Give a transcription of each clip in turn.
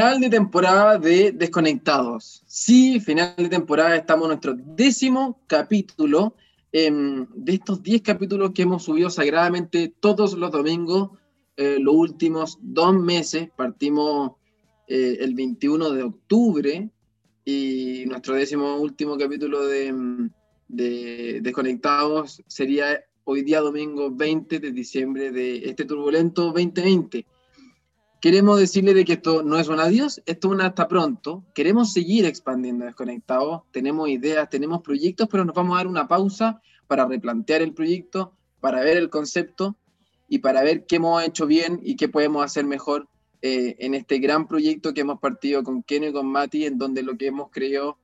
Final de temporada de Desconectados. Sí, final de temporada, estamos en nuestro décimo capítulo em, de estos 10 capítulos que hemos subido sagradamente todos los domingos, eh, los últimos dos meses. Partimos eh, el 21 de octubre y nuestro décimo último capítulo de, de Desconectados sería hoy día domingo 20 de diciembre de este turbulento 2020 queremos decirle de que esto no es un adiós, esto es un hasta pronto. Queremos seguir expandiendo Desconectados, tenemos ideas, tenemos proyectos, pero nos vamos a dar una pausa para replantear el proyecto, para ver el concepto y para ver qué hemos hecho bien y qué podemos hacer mejor eh, en este gran proyecto que hemos partido con Ken y con Mati, en donde lo que hemos creído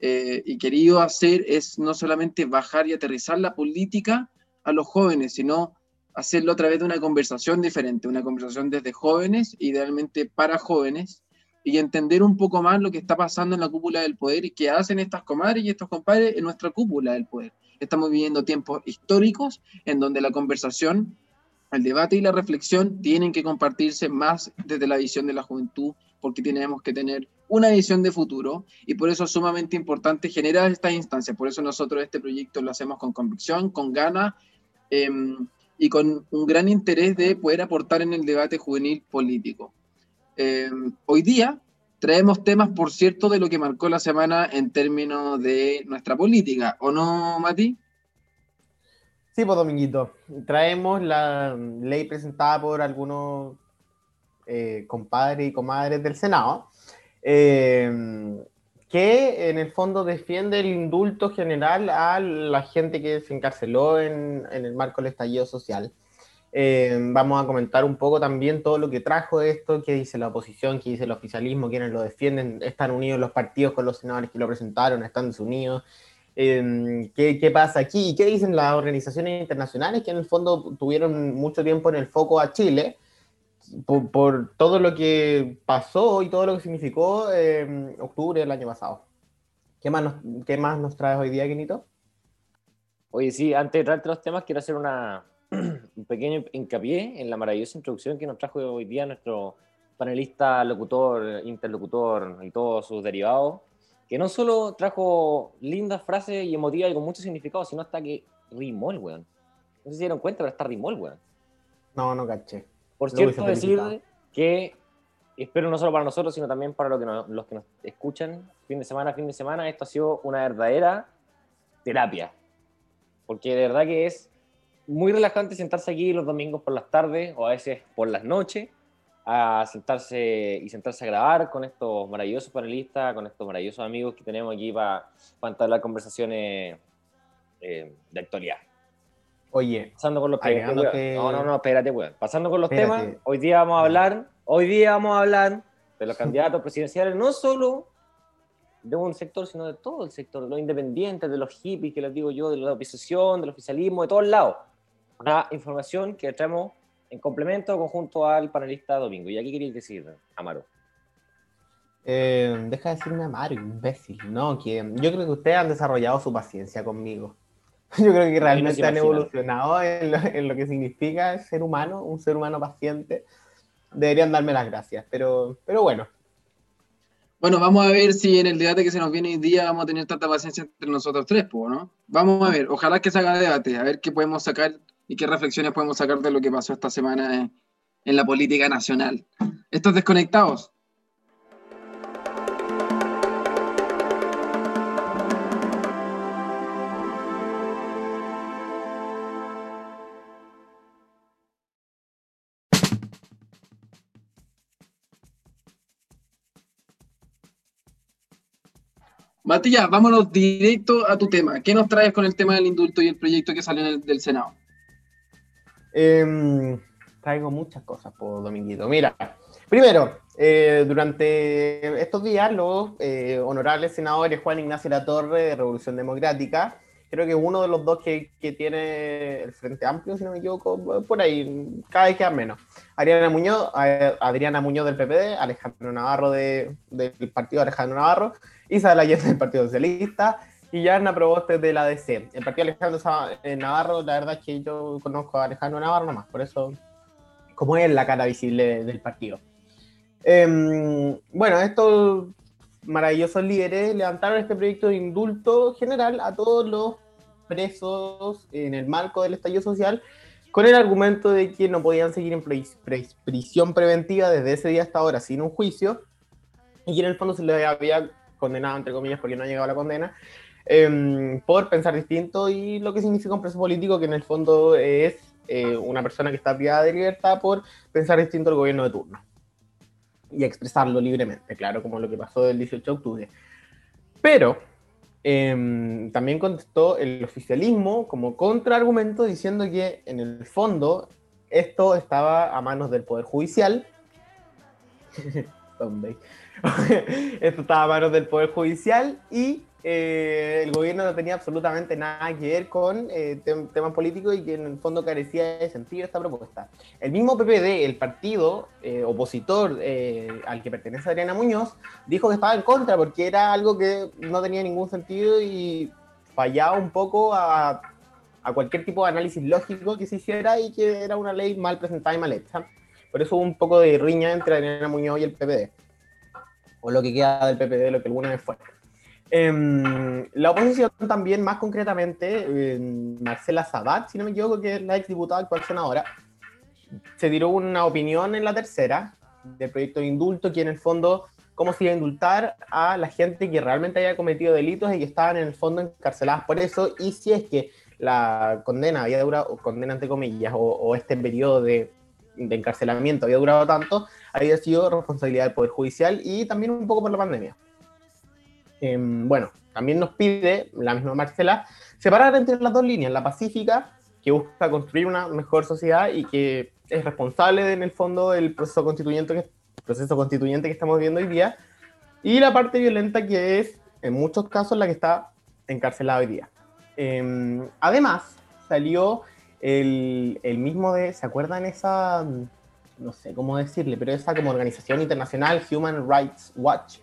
eh, y querido hacer es no solamente bajar y aterrizar la política a los jóvenes, sino hacerlo a través de una conversación diferente, una conversación desde jóvenes, idealmente para jóvenes, y entender un poco más lo que está pasando en la cúpula del poder y qué hacen estas comadres y estos compadres en nuestra cúpula del poder. Estamos viviendo tiempos históricos en donde la conversación, el debate y la reflexión tienen que compartirse más desde la visión de la juventud, porque tenemos que tener una visión de futuro y por eso es sumamente importante generar estas instancias. Por eso nosotros este proyecto lo hacemos con convicción, con ganas. Em, y con un gran interés de poder aportar en el debate juvenil político. Eh, hoy día traemos temas, por cierto, de lo que marcó la semana en términos de nuestra política, ¿o no, Mati? Sí, pues Dominguito, traemos la ley presentada por algunos eh, compadres y comadres del Senado, eh, que en el fondo defiende el indulto general a la gente que se encarceló en, el marco del estallido social. Eh, vamos a comentar un poco también todo lo que trajo esto, qué dice la oposición, qué dice el oficialismo, quienes lo defienden, están unidos los partidos con los senadores que lo presentaron, están desunidos. Eh, ¿qué, ¿Qué pasa aquí? ¿Y qué dicen las organizaciones internacionales que en el fondo tuvieron mucho tiempo en el foco a Chile? Por, todo lo que pasó y todo lo que significó eh, octubre del año pasado. ¿Qué más, nos, ¿Qué más nos traes hoy día, Quinito? Oye, sí, antes de traerte los temas, quiero hacer una, un pequeño hincapié en la maravillosa introducción que nos trajo hoy día nuestro panelista, locutor, interlocutor y todos sus derivados, que no solo trajo lindas frases y emotivas y con mucho significado, sino hasta que rimó el weón. No sé si se dieron cuenta, pero hasta rimó el weón. No, no caché. Por cierto, decir que espero no solo para nosotros, sino también para los que nos escuchan fin de semana, fin de semana, esto ha sido una verdadera terapia. Porque de verdad que es muy relajante sentarse aquí los domingos por las tardes o a veces por las noches a sentarse y sentarse a grabar con estos maravillosos panelistas, con estos maravillosos amigos que tenemos aquí para, para entablar conversaciones eh, de actualidad. Oye, pasando con los temas. No, no, no, espérate, weón. Pasando con los temas, hoy día vamos a hablar, hoy día vamos a hablar de los candidatos presidenciales, no solo de un sector, sino de todo el sector, de los independientes, de los hippies, que les digo yo, de la oposición, del oficialismo, de todos lados. Una información que traemos en complemento conjunto al panelista Domingo. ¿Y aquí queréis decir, Amaro? Eh, deja de decirme Amaro, imbécil. No, que yo creo que ustedes han desarrollado su paciencia conmigo. Yo creo que realmente han evolucionado en lo, que significa ser humano, un ser humano paciente. Deberían darme las gracias, pero, pero bueno. Bueno, vamos a ver si en el debate que se nos viene hoy día vamos a tener tanta paciencia entre nosotros tres, ¿no? Vamos a ver, ojalá que se haga debate, a ver qué podemos sacar y qué reflexiones podemos sacar de lo que pasó esta semana en, en la política nacional. Estos desconectados, Matías, vámonos directo a tu tema. ¿Qué nos traes con el tema del indulto y el proyecto que salió en el, del Senado? Em, traigo muchas cosas, por Dominguito. Mira, primero, eh, durante estos días, los eh, honorables senadores Juan Ignacio La Torre de Revolución Democrática, creo que uno de los dos que, que, tiene el Frente Amplio, si no me equivoco, por ahí, cada vez queda menos. Adriana Muñoz, Adriana Muñoz del PPD, Alejandro Navarro de, del partido Alejandro Navarro, Isabel Allende del Partido Socialista y Yarna Proboste de la DC. El partido Alejandro eh, Navarro, la verdad es que yo conozco a Alejandro Navarro nomás, por eso, como es la cara visible del partido. Em, bueno, estos maravillosos líderes levantaron este proyecto de indulto general a todos los presos en el marco del estallido social con el argumento de que no podían seguir en prisión preventiva desde ese día hasta ahora sin un juicio y en el fondo se les había condenado, entre comillas, porque no ha llegado la condena, em, por pensar distinto y lo que significa un preso político que en el fondo es eh, una persona que está privada de libertad por pensar distinto al gobierno de turno y expresarlo libremente, claro, como lo que pasó el 18 de octubre. Pero em, también contestó el oficialismo como contraargumento diciendo que en el fondo esto estaba a manos del Poder Judicial. esto estaba a manos del Poder Judicial y eh, el gobierno no tenía absolutamente nada que ver con eh, temas políticos y que en el fondo carecía de sentido esta propuesta. El mismo PPD, el partido eh, opositor al que pertenece Adriana Muñoz, dijo que estaba en contra porque era algo que no tenía ningún sentido y fallaba un poco a, a cualquier tipo de análisis lógico que se hiciera y que era una ley mal presentada y mal hecha. Por eso hubo un poco de riña entre Adriana Muñoz y el PPD. O lo que queda del PPD, lo que alguna vez fue. Em, la oposición también, más concretamente, Marcela Sabat, si no me equivoco, que es la exdiputada actual senadora, se tiró una opinión en la tercera del proyecto de indulto, que en el fondo, cómo se iba a indultar a la gente que realmente haya cometido delitos y que estaban en el fondo encarceladas por eso, y si es que la condena había durado, o condena entre comillas, o, este periodo de, de encarcelamiento había durado tanto, había sido responsabilidad del Poder Judicial y también un poco por la pandemia. Em, bueno, también nos pide la misma Marcela separar entre las dos líneas, la pacífica, que busca construir una mejor sociedad y que es responsable en el fondo del proceso constituyente que, proceso constituyente estamos viendo hoy día, y la parte violenta que es, en muchos casos, la que está encarcelada hoy día. Em, además, salió el, el, mismo de, ¿se acuerdan esa, no sé cómo decirle, pero esa como organización internacional, Human Rights Watch,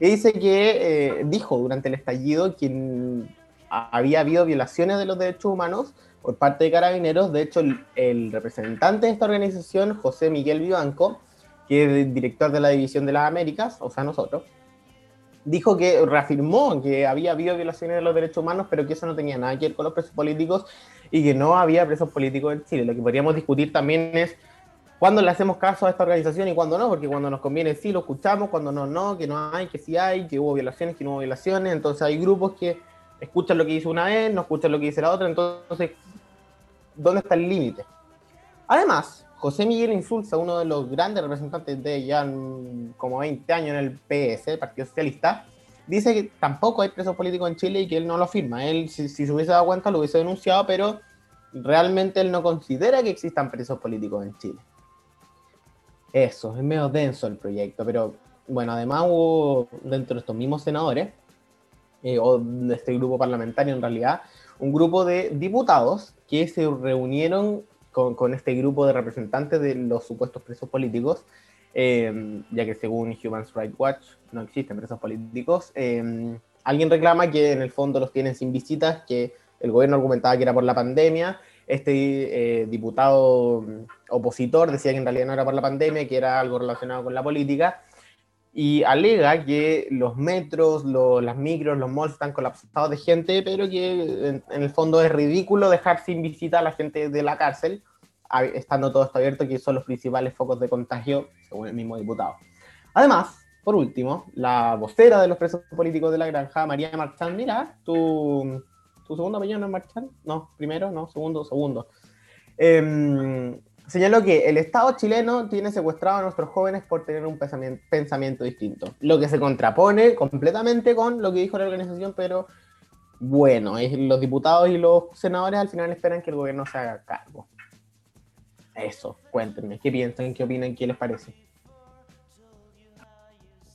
y dice que eh, dijo durante el estallido que había habido violaciones de los derechos humanos por parte de carabineros. De hecho, el, representante de esta organización, José Miguel Vivanco, que es el director de la División de las Américas, o sea, nosotros, dijo que reafirmó que había habido violaciones de los derechos humanos, pero que eso no tenía nada que ver con los presos políticos y que no había presos políticos en Chile. Lo que podríamos discutir también es cuándo le hacemos caso a esta organización y cuándo no, porque cuando nos conviene sí lo escuchamos, cuando no, no, que no hay, que sí hay, que hubo violaciones, que no hubo violaciones, entonces hay grupos que escuchan lo que dice una vez, no escuchan lo que dice la otra, entonces, ¿dónde está el límite? Además, José Miguel Insulza, uno de los grandes representantes de ya como 20 años en el PS, el Partido Socialista, dice que tampoco hay presos políticos en Chile y que él no lo afirma. Él, si se hubiese dado cuenta, lo hubiese denunciado, pero realmente él no considera que existan presos políticos en Chile. Eso, es medio denso el proyecto, pero bueno, además hubo dentro de estos mismos senadores, eh, o de este grupo parlamentario en realidad, un grupo de diputados que se reunieron con, con este grupo de representantes de los supuestos presos políticos, eh, ya que según Human Rights Watch no existen presos políticos. Eh, alguien reclama que en el fondo los tienen sin visitas, que el gobierno argumentaba que era por la pandemia, este eh, diputado opositor decía que en realidad no era por la pandemia, que era algo relacionado con la política, y alega que los metros, las micros, los malls están colapsados de gente, pero que en, el fondo es ridículo dejar sin visita a la gente de la cárcel, estando todo esto abierto, que son los principales focos de contagio, según el mismo diputado. Además, por último, la vocera de los presos políticos de la granja, María Marchán, mira, tú ¿Tu segundo apellido no es? No, primero, no, segundo, segundo. Em, señaló que el Estado chileno tiene secuestrado a nuestros jóvenes por tener un pensamiento, distinto, lo que se contrapone completamente con lo que dijo la organización, pero bueno, los diputados y los senadores al final esperan que el gobierno se haga cargo. Eso, cuéntenme, ¿qué piensan, qué opinan, qué les parece?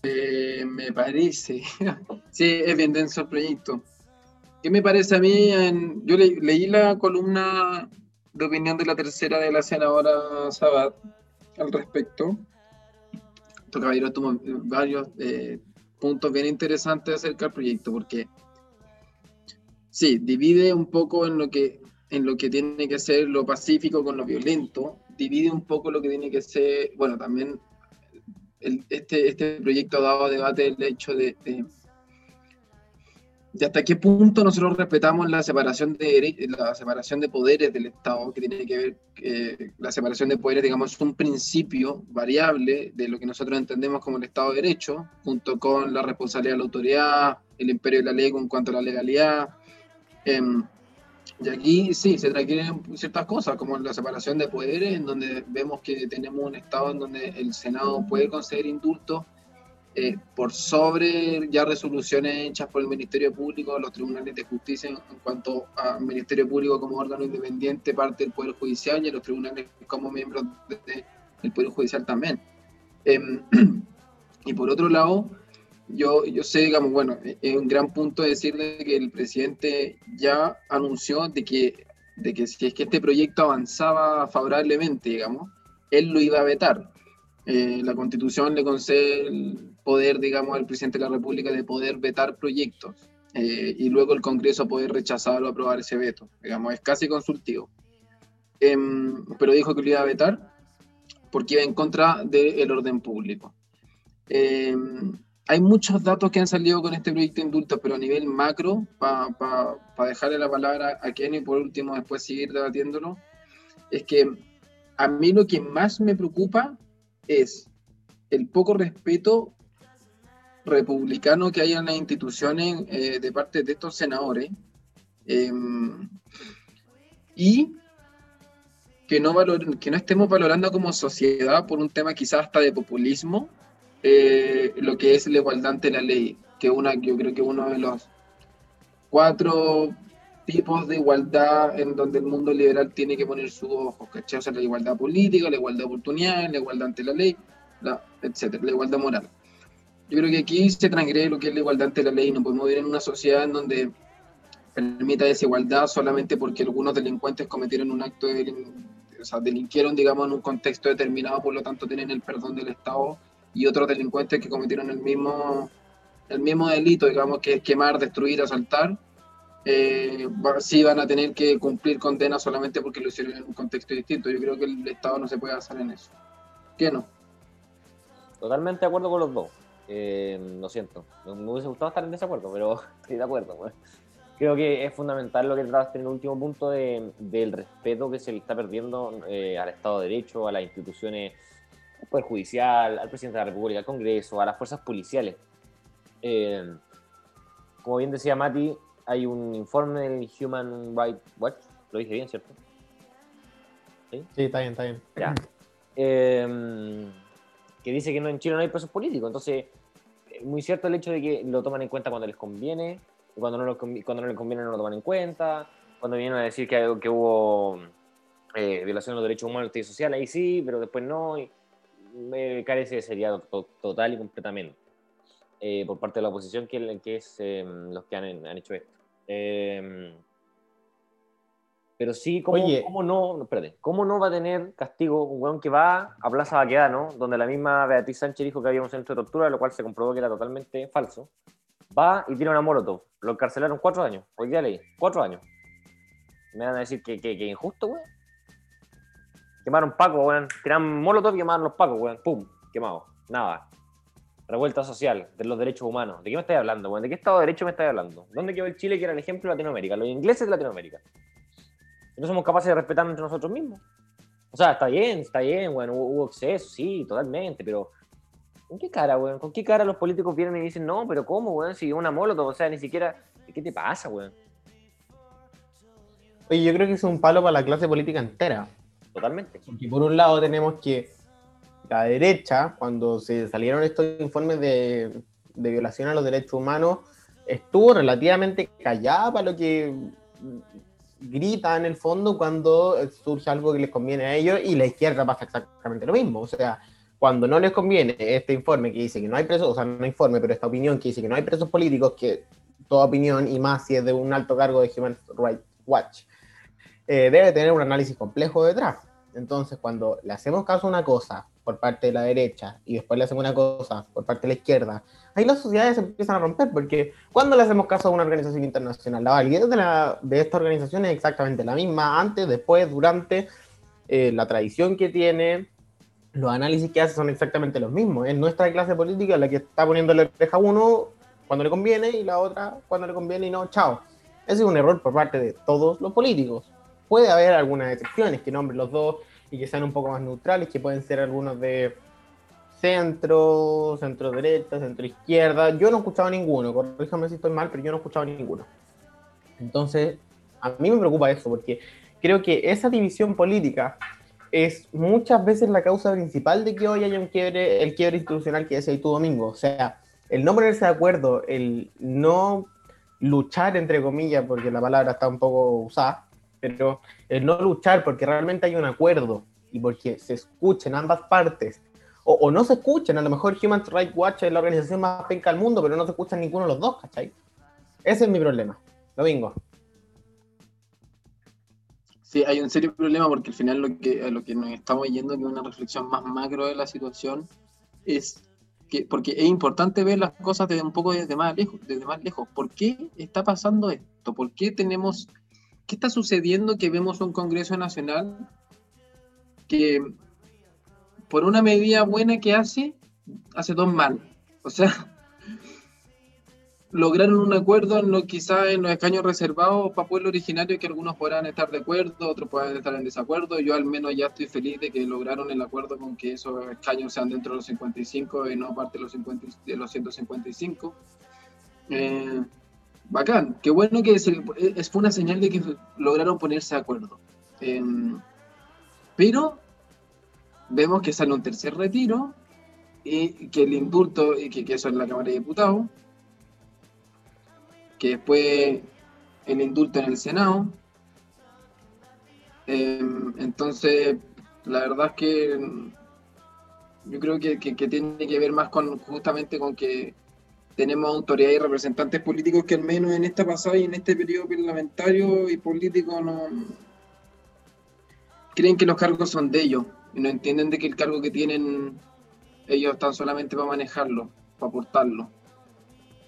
Eh, me parece, sí, es bien denso el proyecto. ¿Qué me parece a mí? yo leí la columna de opinión de la tercera de la senadora Sabat al respecto. Estos caballeros tuvo varios eh, puntos bien interesantes acerca del proyecto, porque sí, divide un poco en lo que en lo que tiene que ser lo pacífico con lo violento, divide un poco lo que tiene que ser, bueno, también este, este proyecto ha dado debate el hecho de, de, hasta qué punto nosotros respetamos la separación de la separación de poderes del Estado, que tiene que ver que la separación de poderes, digamos, es un principio variable de lo que nosotros entendemos como el Estado de Derecho, junto con la responsabilidad de la autoridad, el imperio de la ley en cuanto a la legalidad. Em, y aquí sí, se requieren ciertas cosas, como la separación de poderes, en donde vemos que tenemos un Estado en donde el Senado puede conceder indultos eh, por sobre ya resoluciones hechas por el Ministerio Público, los tribunales de justicia en, cuanto al Ministerio Público como órgano independiente, parte del Poder Judicial y los tribunales como miembros del Poder Judicial también. Em, y por otro lado, yo, yo sé, digamos, bueno, es un gran punto decirle que el presidente ya anunció de que, de que si es que este proyecto avanzaba favorablemente, digamos, él lo iba a vetar. Eh, la constitución le concede el poder, digamos, al presidente de la República de poder vetar proyectos eh, y luego el Congreso poder rechazar o aprobar ese veto. Digamos, es casi consultivo. Em, pero dijo que lo iba a vetar porque iba en contra del orden público. Em, hay muchos datos que han salido con este proyecto de indultos, pero a nivel macro, para dejarle la palabra a Kenny y por último después seguir debatiéndolo, es que a mí lo que más me preocupa es el poco respeto republicano que hay en las instituciones eh, de parte de estos senadores em, y que no, que no estemos valorando como sociedad por un tema quizás hasta de populismo eh, lo que es la igualdad ante la ley, que una, yo creo que uno de los cuatro tipos de igualdad en donde el mundo liberal tiene que poner su ojo, ¿cachai? O sea, la igualdad política, la igualdad de oportunidades, la igualdad ante la ley, la, etcétera, la igualdad moral. Yo creo que aquí se transgrede lo que es la igualdad ante la ley, no podemos vivir en una sociedad en donde permita desigualdad solamente porque algunos delincuentes cometieron un acto de, o sea, delinquieron, digamos, en un contexto determinado, por lo tanto tienen el perdón del Estado y otros delincuentes que cometieron el mismo, el mismo delito, digamos, que es quemar, destruir, asaltar, eh, sí van a tener que cumplir condena solamente porque lo hicieron en un contexto distinto. Yo creo que el Estado no se puede hacer en eso. ¿Qué no? Totalmente de acuerdo con los dos. Eh, lo siento, me hubiese gustado estar en desacuerdo, pero estoy de acuerdo. Creo que es fundamental lo que trataste en el último punto de, del respeto que se le está perdiendo eh, al Estado de Derecho, a las instituciones al Poder Judicial, al presidente de la República, al Congreso, a las fuerzas policiales. Eh, como bien decía Mati, hay un informe del Human Rights Watch, lo dije bien, ¿cierto? Sí, está bien, está bien. Ya. Em, que dice que no, en Chile no hay presos políticos, entonces es muy cierto el hecho de que lo toman en cuenta cuando les conviene, y cuando no, cuando no les conviene no lo toman en cuenta, cuando vienen a decir que, que hubo eh, violación de los derechos humanos y sociales, ahí sí, pero después no, y, me carece de seriedad total y completamente eh, por parte de la oposición, que, que es em, los que han, han, hecho esto. Pero sí, ¿cómo, ¿cómo, no, espérate, ¿cómo no va a tener castigo un weón que va a Plaza Baquedano, donde la misma Beatriz Sánchez dijo que había un centro de tortura, lo cual se comprobó que era totalmente falso? Va y tira una molotov. Lo encarcelaron cuatro años. Hoy día leí, cuatro años. Me van a decir que, que, que injusto, weón. Quemaron Paco, weón. Tiraron molotov y quemaron los Pacos, weón. Pum, quemado. Nada. Revuelta social, de los derechos humanos. ¿De qué me estáis hablando, weón? ¿De qué Estado de Derecho me estáis hablando? ¿Dónde quedó el Chile que era el ejemplo de Latinoamérica? Los ingleses de Latinoamérica. No somos capaces de respetarnos entre nosotros mismos. O sea, está bien, está bien, weón. Hubo, exceso, sí, totalmente, pero. ¿Con qué cara, weón? ¿Con qué cara los políticos vienen y dicen, no, pero ¿cómo, weón? Si una molotov, o sea, ni siquiera. ¿Qué te pasa, weón? Oye, yo creo que es un palo para la clase política entera. Totalmente. Porque por un lado tenemos que la derecha, cuando se salieron estos informes de, violación a los derechos humanos, estuvo relativamente callada para lo que grita en el fondo cuando surge algo que les conviene a ellos y la izquierda pasa exactamente lo mismo. O sea, cuando no les conviene este informe que dice que no hay presos, o sea, no informe, pero esta opinión que dice que no hay presos políticos, que toda opinión y más si es de un alto cargo de Human Rights Watch, eh, debe tener un análisis complejo detrás. Entonces, cuando le hacemos caso a una cosa por parte de la derecha y después le hacemos una cosa por parte de la izquierda, ahí las sociedades empiezan a romper, porque cuando le hacemos caso a una organización internacional, la validez de, la, de esta organización es exactamente la misma, antes, después, durante, eh, la tradición que tiene, los análisis que hace son exactamente los mismos. Es nuestra clase política la que está poniendo la oreja a uno cuando le conviene y la otra cuando le conviene y no, chao. Ese es un error por parte de todos los políticos. Puede haber algunas excepciones que nombren los dos y que sean un poco más neutrales, que pueden ser algunos de centro, centro derecha, centro izquierda. Yo no he escuchado ninguno, corríjame si estoy mal, pero yo no he escuchado ninguno. Entonces, a mí me preocupa eso, porque creo que esa división política es muchas veces la causa principal de que hoy haya un quiebre, el quiebre institucional que decía tu domingo. O sea, el no ponerse de acuerdo, el no luchar, entre comillas, porque la palabra está un poco usada, pero el no luchar porque realmente hay un acuerdo y porque se escuchen ambas partes, o, no se escuchen, a lo mejor Human Rights Watch es la organización más penca del mundo, pero no se escuchan ninguno de los dos, ¿cachai? Ese es mi problema. Domingo. Sí, hay un serio problema porque al final lo que, lo que nos estamos yendo, que es una reflexión más macro de la situación, es que, porque es importante ver las cosas desde un poco desde más lejos, desde más lejos. ¿Por qué está pasando esto? ¿Por qué tenemos, qué está sucediendo que vemos un Congreso Nacional que por una medida buena que hace, hace dos mal? O sea, lograron un acuerdo en quizá en los escaños reservados para pueblo originario que algunos podrán estar de acuerdo, otros podrán estar en desacuerdo. Yo al menos ya estoy feliz de que lograron el acuerdo con que esos escaños sean dentro de los 55 y no aparte de los, 50, de los 155. Eh, bacán, qué bueno que es, fue una señal de que lograron ponerse de acuerdo. Eh, pero vemos que sale un tercer retiro y que el indulto, y que, que eso es la Cámara de Diputados, que después el indulto en el Senado. Em, entonces, la verdad es que yo creo que, tiene que ver más con justamente con que tenemos autoridades y representantes políticos que al menos en esta pasada y en este periodo parlamentario y político no creen que los cargos son de ellos y no entienden de que el cargo que tienen ellos están solamente para manejarlo, para aportarlo.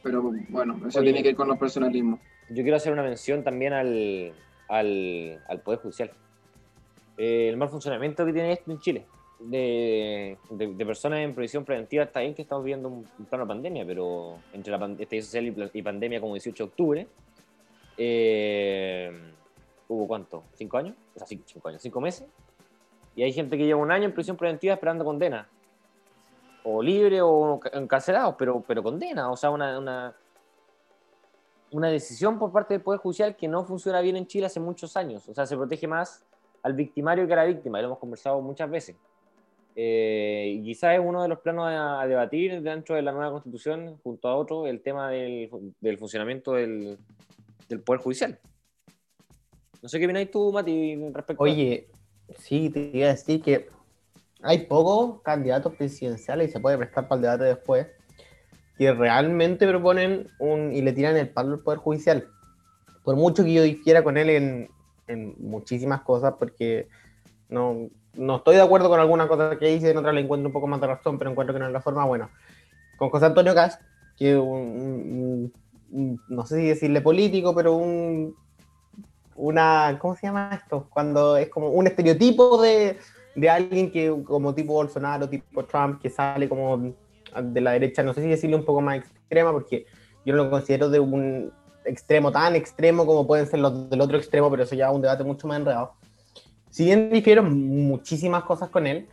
Pero bueno, eso tiene que ver con los personalismos. Yo quiero hacer una mención también al, al, Poder Judicial. Eh, el mal funcionamiento que tiene esto en Chile. De, de, personas en previsión preventiva está bien que estamos viendo un, plano de pandemia, pero entre la estallido social y, pandemia como 18 de octubre, eh, hubo cuánto, cinco años, o sea, cinco años, cinco meses, y hay gente que lleva un año en prisión preventiva esperando condena. O libre o encarcelados, pero, pero condena, o sea, una, una, una, decisión por parte del Poder Judicial que no funciona bien en Chile hace muchos años, o sea, se protege más al victimario que a la víctima, y lo hemos conversado muchas veces. Eh, quizás es uno de los planos a, debatir dentro de la nueva constitución, junto a otro, el tema del, del funcionamiento del, del, Poder Judicial. No sé qué opináis tú, Mati, respecto Oye, sí, te iba a decir que hay pocos candidatos presidenciales y se puede prestar para el debate después que realmente proponen un y le tiran el palo al Poder Judicial. Por mucho que yo difiera con él en, en muchísimas cosas, porque no, no, estoy de acuerdo con alguna cosa que dice, en otra le encuentro un poco más de razón, pero encuentro que no es la forma buena. Con José Antonio Cast, que un, no sé si decirle político, pero un una, ¿cómo se llama esto? Cuando es como un estereotipo de, de alguien que como tipo Bolsonaro, tipo Trump, que sale como de la derecha, no sé si decirle un poco más extrema, porque yo no lo considero de un extremo tan extremo como pueden ser los del otro extremo, pero eso ya es un debate mucho más enredado. Si bien difiero muchísimas cosas con él,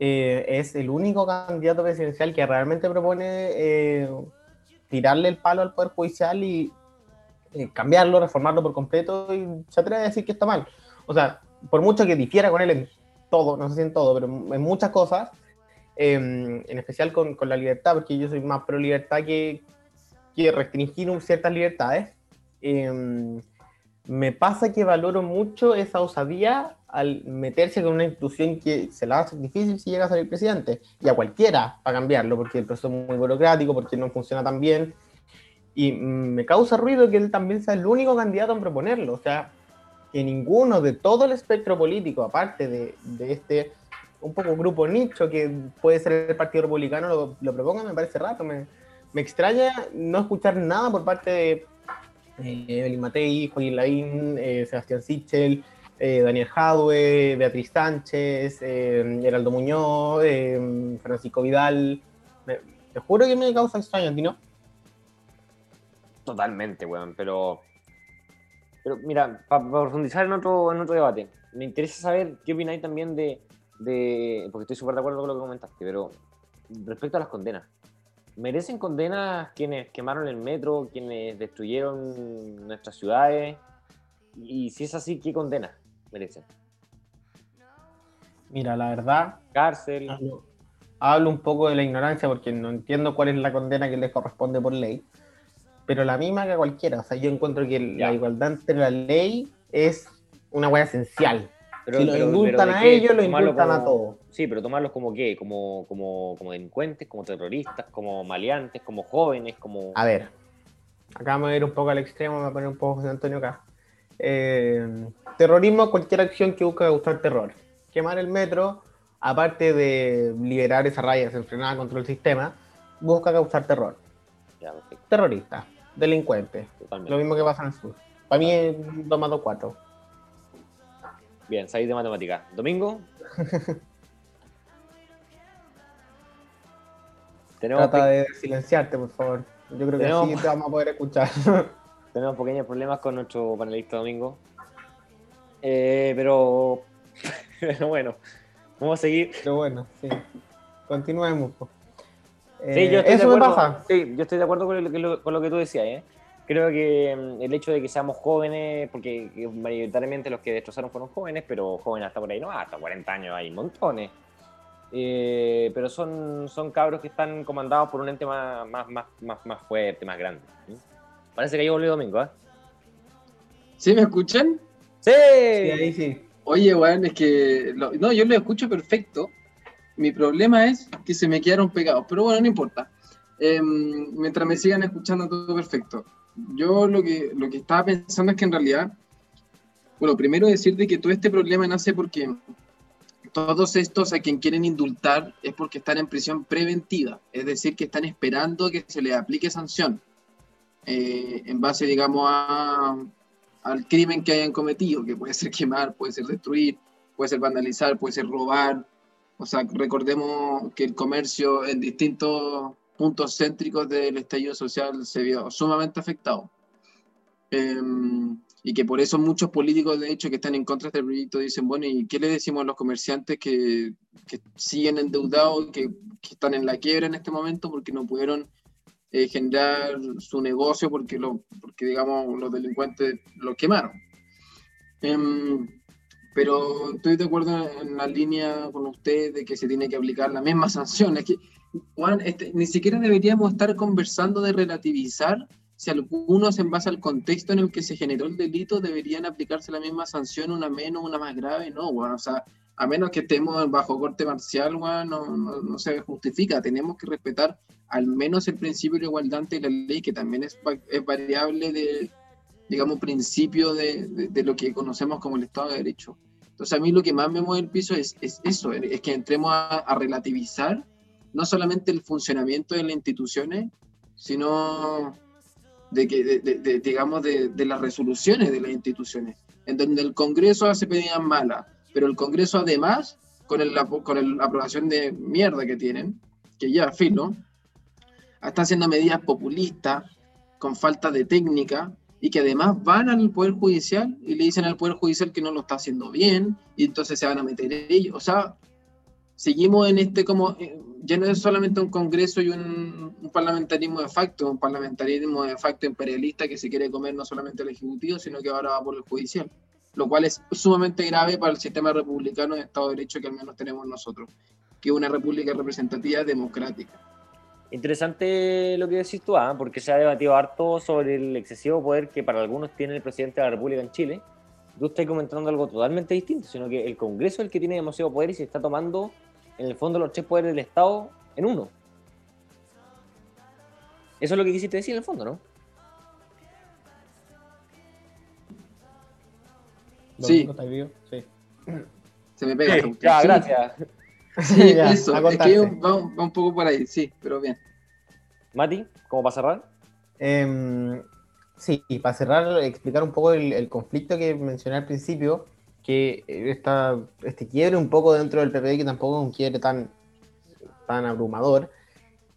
eh, es el único candidato presidencial que realmente propone eh, tirarle el palo al Poder Judicial y eh, cambiarlo, reformarlo por completo y se atreve a decir que está mal. O sea, por mucho que difiera con él en todo, no sé si en todo, pero en muchas cosas, em, en especial con, con, la libertad, porque yo soy más pro libertad que, que restringir ciertas libertades. Me pasa que valoro mucho esa osadía al meterse con una institución que se la hace difícil si llega a el presidente, y a cualquiera para cambiarlo, porque el proceso es muy burocrático, porque no funciona tan bien, y me causa ruido que él también sea el único candidato en proponerlo, o sea, que ninguno de todo el espectro político, aparte de, este un poco grupo nicho que puede ser el Partido Republicano, lo, lo proponga, me parece rato. Me, me, extraña no escuchar nada por parte de Evelyn Matei, Joaquín Lavín, eh, Sebastián Sichel, eh, Daniel Jadwe, Beatriz Sánchez, eh, Heraldo Muñoz, eh, Francisco Vidal. Te juro que me causa extraño, ¿a ti no? Totalmente, weón, pero. Pero mira, para profundizar en otro, en otro debate, me interesa saber qué opináis también de. de porque estoy súper de acuerdo con lo que comentaste, pero respecto a las condenas. ¿Merecen condenas quienes quemaron el metro, quienes destruyeron nuestras ciudades? Y si es así, ¿qué condenas merecen? Mira, la verdad, ¿Cárcel? hablo, hablo un poco de la ignorancia porque no entiendo cuál es la condena que les corresponde por ley, pero la misma que a cualquiera. O sea, yo encuentro que Ya. la igualdad entre la ley es una hueá esencial. Pero, si lo pero- indultan pero ¿de a ellos, lo indultan a todos. Sí, pero tomarlos como qué, como, como, como delincuentes, como terroristas, como maleantes, como jóvenes, como... A ver, acá me voy a ir un poco al extremo, me voy a poner un poco José Antonio acá. Eh, terrorismo, cualquier acción que busque causar terror. Quemar el metro, aparte de liberar esa raya desenfrenada contra el sistema, busca causar terror. Ya, Terrorista, delincuente, totalmente. lo mismo que pasa en el sur. Para mí es 2 más 2, 4. Bien, sabéis de matemática. ¿Domingo? tenemos, Trata de silenciarte, por favor. Yo creo que Tenemos- así te vamos a poder escuchar. tenemos pequeños problemas con nuestro panelista Domingo. Eh, pero... pero bueno, vamos a seguir. Pero bueno, sí. Continuemos. Sí, Eh, yo estoy eso de me acuerdo, pasa. Sí, yo estoy de acuerdo con lo, que- con lo que tú decías. ¿eh? Creo que mm, el hecho de que seamos jóvenes, porque que mayoritariamente los que destrozaron fueron jóvenes, pero jóvenes hasta por ahí no, hasta 40 años hay montones. Eh, pero son, son cabros que están comandados por un ente más, más, más, más, más fuerte, más grande. ¿sí? Parece que yo volví domingo, ¿eh? ¿Sí me escuchan? ¡Sí! Sí, ahí sí. Oye, weón, es que. lo- no, yo lo escucho perfecto. Mi problema es que se me quedaron pegados, pero bueno, no importa. Em, mientras me sigan escuchando, todo perfecto. Yo lo que, lo que estaba pensando es que en realidad. Bueno, primero decirte que todo este problema nace porque todos estos a quien quieren indultar es porque están en prisión preventiva, es decir, que están esperando que se les aplique sanción eh, en base, digamos, a, al crimen que hayan cometido, que puede ser quemar, puede ser destruir, puede ser vandalizar, puede ser robar. O sea, recordemos que el comercio en distintos puntos céntricos del estallido social se vio sumamente afectado. Em, y que por eso muchos políticos, de hecho, que están en contra de este proyecto dicen, bueno, ¿y qué le decimos a los comerciantes que, que siguen endeudados, que, que están en la quiebra en este momento porque no pudieron eh, generar su negocio porque, lo, porque, digamos, los delincuentes lo quemaron? Em, pero estoy de acuerdo en la línea con usted de que se tiene que aplicar la misma sanción. Es que, Juan, este, ni siquiera deberíamos estar conversando de relativizar si algunos, en base al contexto en el que se generó el delito, deberían aplicarse la misma sanción, una menos, una más grave. No, Juan, o sea, a menos que estemos bajo corte marcial, Juan, no, no, no se justifica. Tenemos que respetar al menos el principio de igualdad ante la ley, que también es, es variable de, digamos, principio de, de, de lo que conocemos como el Estado de Derecho. Entonces a mí lo que más me mueve el piso es, es eso, es que entremos a, a relativizar no solamente el funcionamiento de las instituciones, sino de que, de, de- de- digamos, de, las resoluciones de las instituciones, en donde el Congreso hace medidas malas, pero el Congreso además, con, el, con la aprobación de mierda que tienen, que ya, filo, está haciendo medidas populistas, con falta de técnica, y que además van al Poder Judicial y le dicen al Poder Judicial que no lo está haciendo bien, y entonces se van a meter ellos. O sea, seguimos en este como, eh, ya no es solamente un Congreso y un, un parlamentarismo de facto, un parlamentarismo de facto imperialista que se quiere comer no solamente al Ejecutivo, sino que ahora va por el Judicial, lo cual es sumamente grave para el sistema republicano de Estado de Derecho que al menos tenemos nosotros, que es una república representativa democrática. Interesante lo que decís tú, ¿ah? porque se ha debatido harto sobre el excesivo poder que para algunos tiene el presidente de la República en Chile. Tú estás comentando algo totalmente distinto, sino que el Congreso es el que tiene demasiado poder y se está tomando, en el fondo, los tres poderes del Estado en uno. Eso es lo que quisiste decir en el fondo, ¿no? Sí. ¿Domingo, ¿estás vivo? Sí. Se me pega. ya. Sí. gracias. Sí, Ya, eso, es que va, va un poco por ahí, sí, pero bien. Mati, ¿cómo para cerrar? Em, sí, y para cerrar, explicar un poco el, el conflicto que mencioné al principio, que esta, este quiebre un poco dentro del PPD, que tampoco es un quiebre tan, tan abrumador,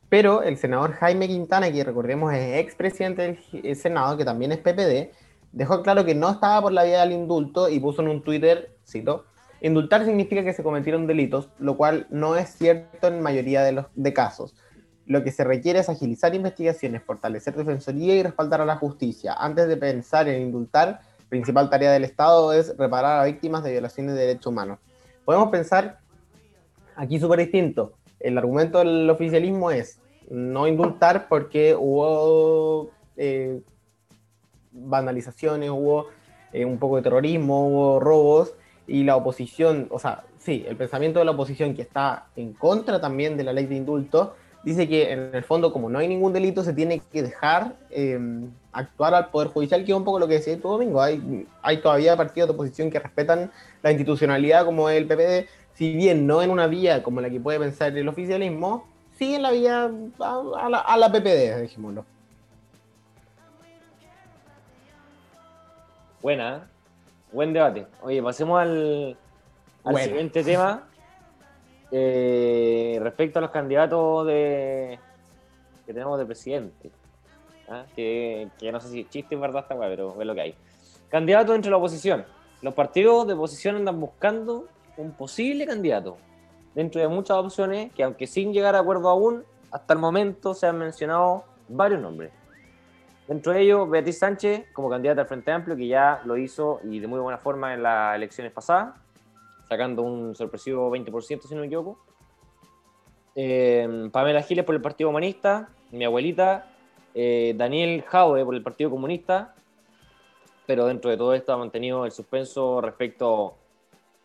pero el senador Jaime Quintana, que recordemos es expresidente del Senado, que también es PPD, dejó claro que no estaba por la vía del indulto y puso en un Twitter, cito, indultar significa que se cometieron delitos, lo cual no es cierto en mayoría de los de casos. Lo que se requiere es agilizar investigaciones, fortalecer defensoría y respaldar a la justicia. Antes de pensar en indultar, principal tarea del Estado es reparar a víctimas de violaciones de derechos humanos. Podemos pensar aquí súper distinto. El argumento del oficialismo es no indultar porque hubo eh, vandalizaciones, hubo eh, un poco de terrorismo, hubo robos y la oposición, o sea, sí, el pensamiento de la oposición que está en contra también de la ley de indulto, dice que en el fondo como no hay ningún delito se tiene que dejar em, actuar al Poder Judicial, que es un poco lo que decía tu domingo, hay, hay todavía partidos de oposición que respetan la institucionalidad como el PPD, si bien no en una vía como la que puede pensar el oficialismo, sí en la vía a, la, a la PPD, dijémoslo. Buena, buen debate. Oye, pasemos al, siguiente tema. Eh, respecto a los candidatos de, que tenemos de presidente. ¿ah? Que, no sé si es chiste en verdad está pero es lo que hay. Candidatos entre la oposición. Los partidos de oposición andan buscando un posible candidato dentro de muchas opciones que aunque sin llegar a acuerdo aún, hasta el momento se han mencionado varios nombres. Dentro de ellos, Beatriz Sánchez como candidata al Frente Amplio, que ya lo hizo y de muy buena forma en las elecciones pasadas, sacando un sorpresivo 20%, si no me equivoco. Eh, Pamela Giles por el Partido Humanista, mi abuelita, eh, Daniel Jaue por el Partido Comunista, pero dentro de todo esto ha mantenido el suspenso respecto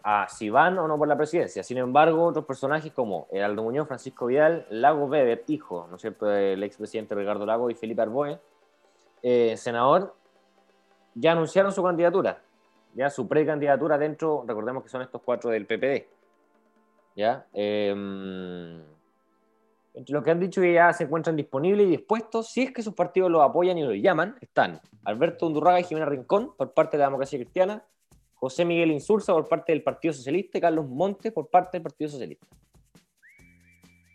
a si van o no por la presidencia. Sin embargo, otros personajes como Aldo Muñoz, Francisco Vidal, Lago Weber, hijo, ¿no es cierto?, del expresidente Ricardo Lago y Felipe Arboe, eh, senador, ya anunciaron su candidatura, ya su precandidatura dentro, recordemos que son estos cuatro del PPD. ¿ya? Em, entre los que han dicho que ya se encuentran disponibles y dispuestos, si es que sus partidos los apoyan y los llaman, están Alberto Undurraga y Jimena Rincón por parte de la democracia cristiana, José Miguel Insulza por parte del Partido Socialista y Carlos Montes por parte del Partido Socialista.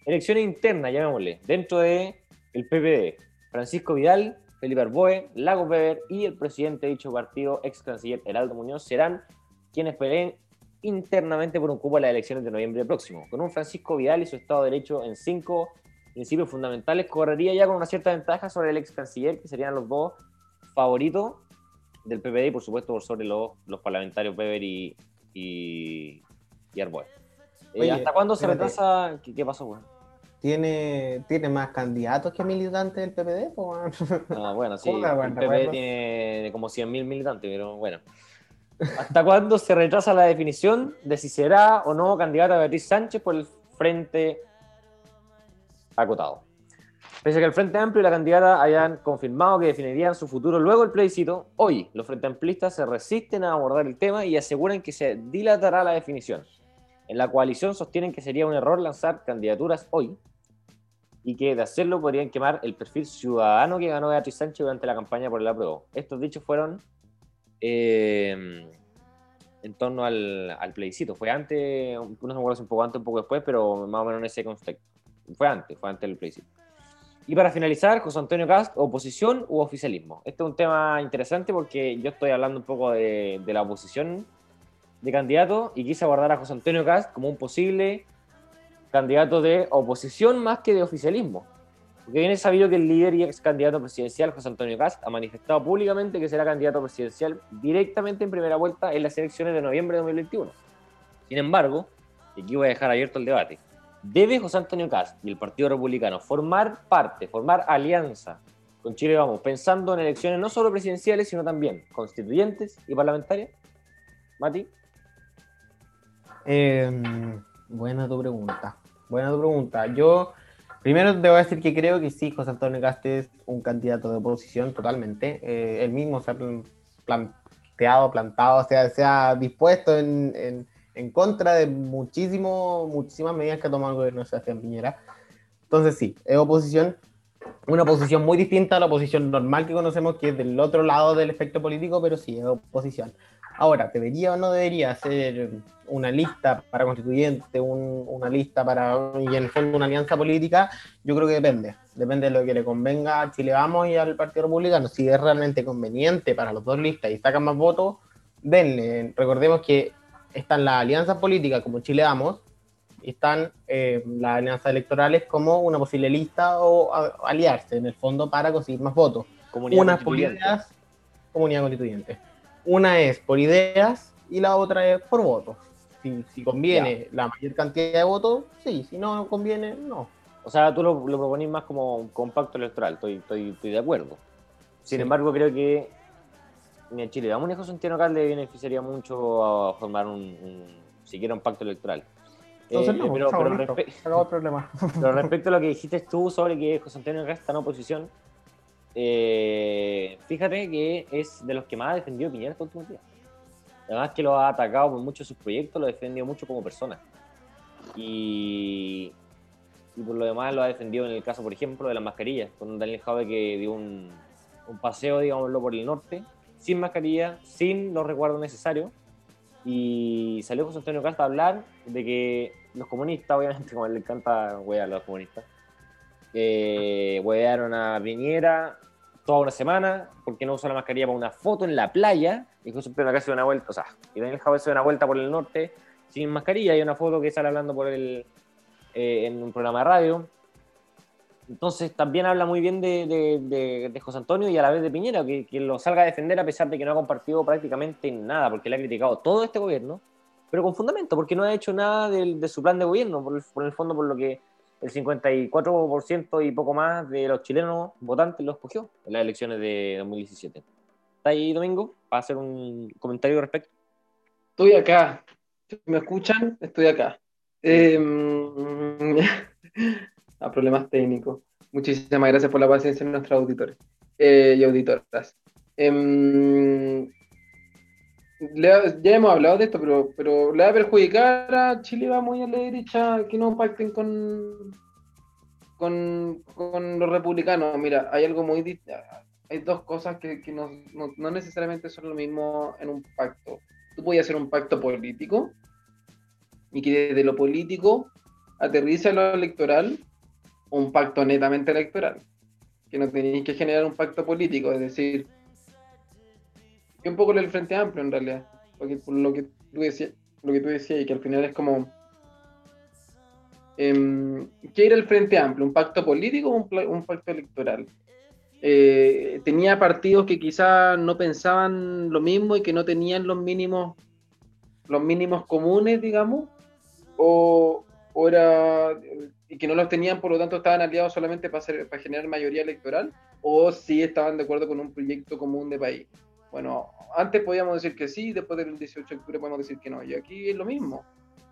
Elecciones internas, llamémosle, dentro del el PPD. Francisco Vidal Felipe Arboe, Lago Weber y el presidente de dicho partido, ex canciller Heraldo Muñoz, serán quienes peleen internamente por un cupo a las elecciones de noviembre próximo. Con un Francisco Vidal y su Estado de Derecho en cinco principios fundamentales, correría ya con una cierta ventaja sobre el ex canciller, que serían los dos favoritos del PPD y por supuesto por sobre los, los parlamentarios Weber y, y, Arboe. Eh, ¿Hasta cuándo se retrasa? ¿Qué, pasó, Bueno? Tiene, tiene más candidatos que militantes del PPD. Ah, bueno, sí. el PPD tiene como 100.000 militantes, pero bueno. ¿Hasta cuándo se retrasa la definición de si será o no candidata Beatriz Sánchez por el Frente Acotado? Pese a que el Frente Amplio y la candidata hayan confirmado que definirían su futuro luego del plebiscito, hoy los Frente Amplistas se resisten a abordar el tema y aseguran que se dilatará la definición. En la coalición sostienen que sería un error lanzar candidaturas hoy, y que de hacerlo podrían quemar el perfil ciudadano que ganó Beatriz Sánchez durante la campaña por el apruebo. Estos dichos fueron eh, en torno al, plebiscito. Fue antes, no me acuerdo un poco antes, un poco después, pero más o menos en ese contexto. Fue antes, fue antes del plebiscito. Y para finalizar, José Antonio Cast, oposición u oficialismo. Este es un tema interesante porque yo estoy hablando un poco de, de la oposición de candidato y quise abordar a José Antonio Cast como un posible candidato de oposición más que de oficialismo. Porque bien es sabido que el líder y ex candidato presidencial, José Antonio Cast, ha manifestado públicamente que será candidato presidencial directamente en primera vuelta en las elecciones de noviembre de 2021. Sin embargo, y aquí voy a dejar abierto el debate, ¿debe José Antonio Cast y el Partido Republicano formar parte, formar alianza con Chile Vamos, pensando en elecciones no solo presidenciales, sino también constituyentes y parlamentarias? Mati. Eh, buena tu pregunta. Buena pregunta. Yo primero te voy a decir que creo que sí, José Antonio Caste es un candidato de oposición totalmente. Eh, él mismo se ha planteado, plantado, o sea, se ha dispuesto en, en, contra de muchísimo, muchísimas medidas que ha tomado el gobierno de Sebastián Piñera. Entonces sí, es oposición, una oposición muy distinta a la oposición normal que conocemos, que es del otro lado del espectro político, pero sí, es oposición. Ahora, ¿debería o no debería ser una lista para constituyente, una lista para, y en el fondo una alianza política? Yo creo que depende. Depende de lo que le convenga a Chile Vamos y al Partido Republicano. Si es realmente conveniente para los dos listas y sacan más votos, denle. Recordemos que están las alianzas políticas como Chile Vamos, y están eh, las alianzas electorales como una posible lista o aliarse en el fondo para conseguir más votos. una por ideas, comunidad constituyente. Una es por ideas y la otra es por votos. Si, conviene la mayor cantidad de votos, sí, si no conviene, no. O sea, tú lo, lo proponís más como un compacto electoral, estoy, estoy, estoy de acuerdo. Sin embargo, creo que a Chile Vamos a José Antonio le beneficiaría mucho a formar un, siquiera un pacto electoral. Entonces, eh, pero, pero, problema. pero, respecto a lo que dijiste tú sobre que José Antonio Cast está en oposición, eh, fíjate que es de los que más ha defendido Piñera estos últimos días. Además que lo ha atacado por muchos de sus proyectos, lo ha defendido mucho como persona. Y, y por lo demás lo ha defendido en el caso, por ejemplo, de las mascarillas, con Daniel Jave que dio un, un paseo, digámoslo, por el norte sin mascarilla, sin los recuerdos necesarios. Y salió José Antonio Casta a hablar de que los comunistas, obviamente, como le encanta huear a los comunistas, eh, a Piñera toda una semana porque no usó la mascarilla para una foto en la playa. Y José Antonio Casta dio una vuelta, o sea, y Daniel Javier se dio una vuelta por el norte sin mascarilla. Hay una foto que sale hablando por el, eh, en un programa de radio entonces también habla muy bien de, José Antonio y a la vez de Piñera, que, lo salga a defender a pesar de que no ha compartido prácticamente nada, porque le ha criticado todo este gobierno, pero con fundamento, porque no ha hecho nada de, su plan de gobierno, por el, fondo por lo que el 54% y poco más de los chilenos votantes lo escogió en las elecciones de 2017. ¿Está ahí, Domingo, para hacer un comentario al respecto? Estoy acá. me escuchan, estoy acá. Em, a problemas técnicos. Muchísimas gracias por la paciencia de nuestros auditores eh, y auditoras. Em, ya hemos hablado de esto, pero, pero le va a perjudicar a Chile, va muy a la derecha, que no pacten con, con, con los republicanos. Mira, hay algo muy hay dos cosas que, que no, no, no, necesariamente son lo mismo en un pacto. Tú puedes hacer un pacto político y que desde lo político aterriza a lo electoral un pacto netamente electoral, que no tenéis que generar un pacto político, es decir, que un poco el Frente Amplio en realidad, lo que tú decías, lo que tú decías y que al final es como eh, ¿qué era el Frente Amplio? ¿Un pacto político o un, pacto electoral? Eh, tenía partidos que quizás no pensaban lo mismo y que no tenían los mínimos los mínimos comunes, digamos, o, o era y que no los tenían, por lo tanto estaban aliados solamente para, para generar mayoría electoral, o si estaban de acuerdo con un proyecto común de país. Bueno, antes podíamos decir que sí, después del 18 de octubre podemos decir que no, y aquí es lo mismo.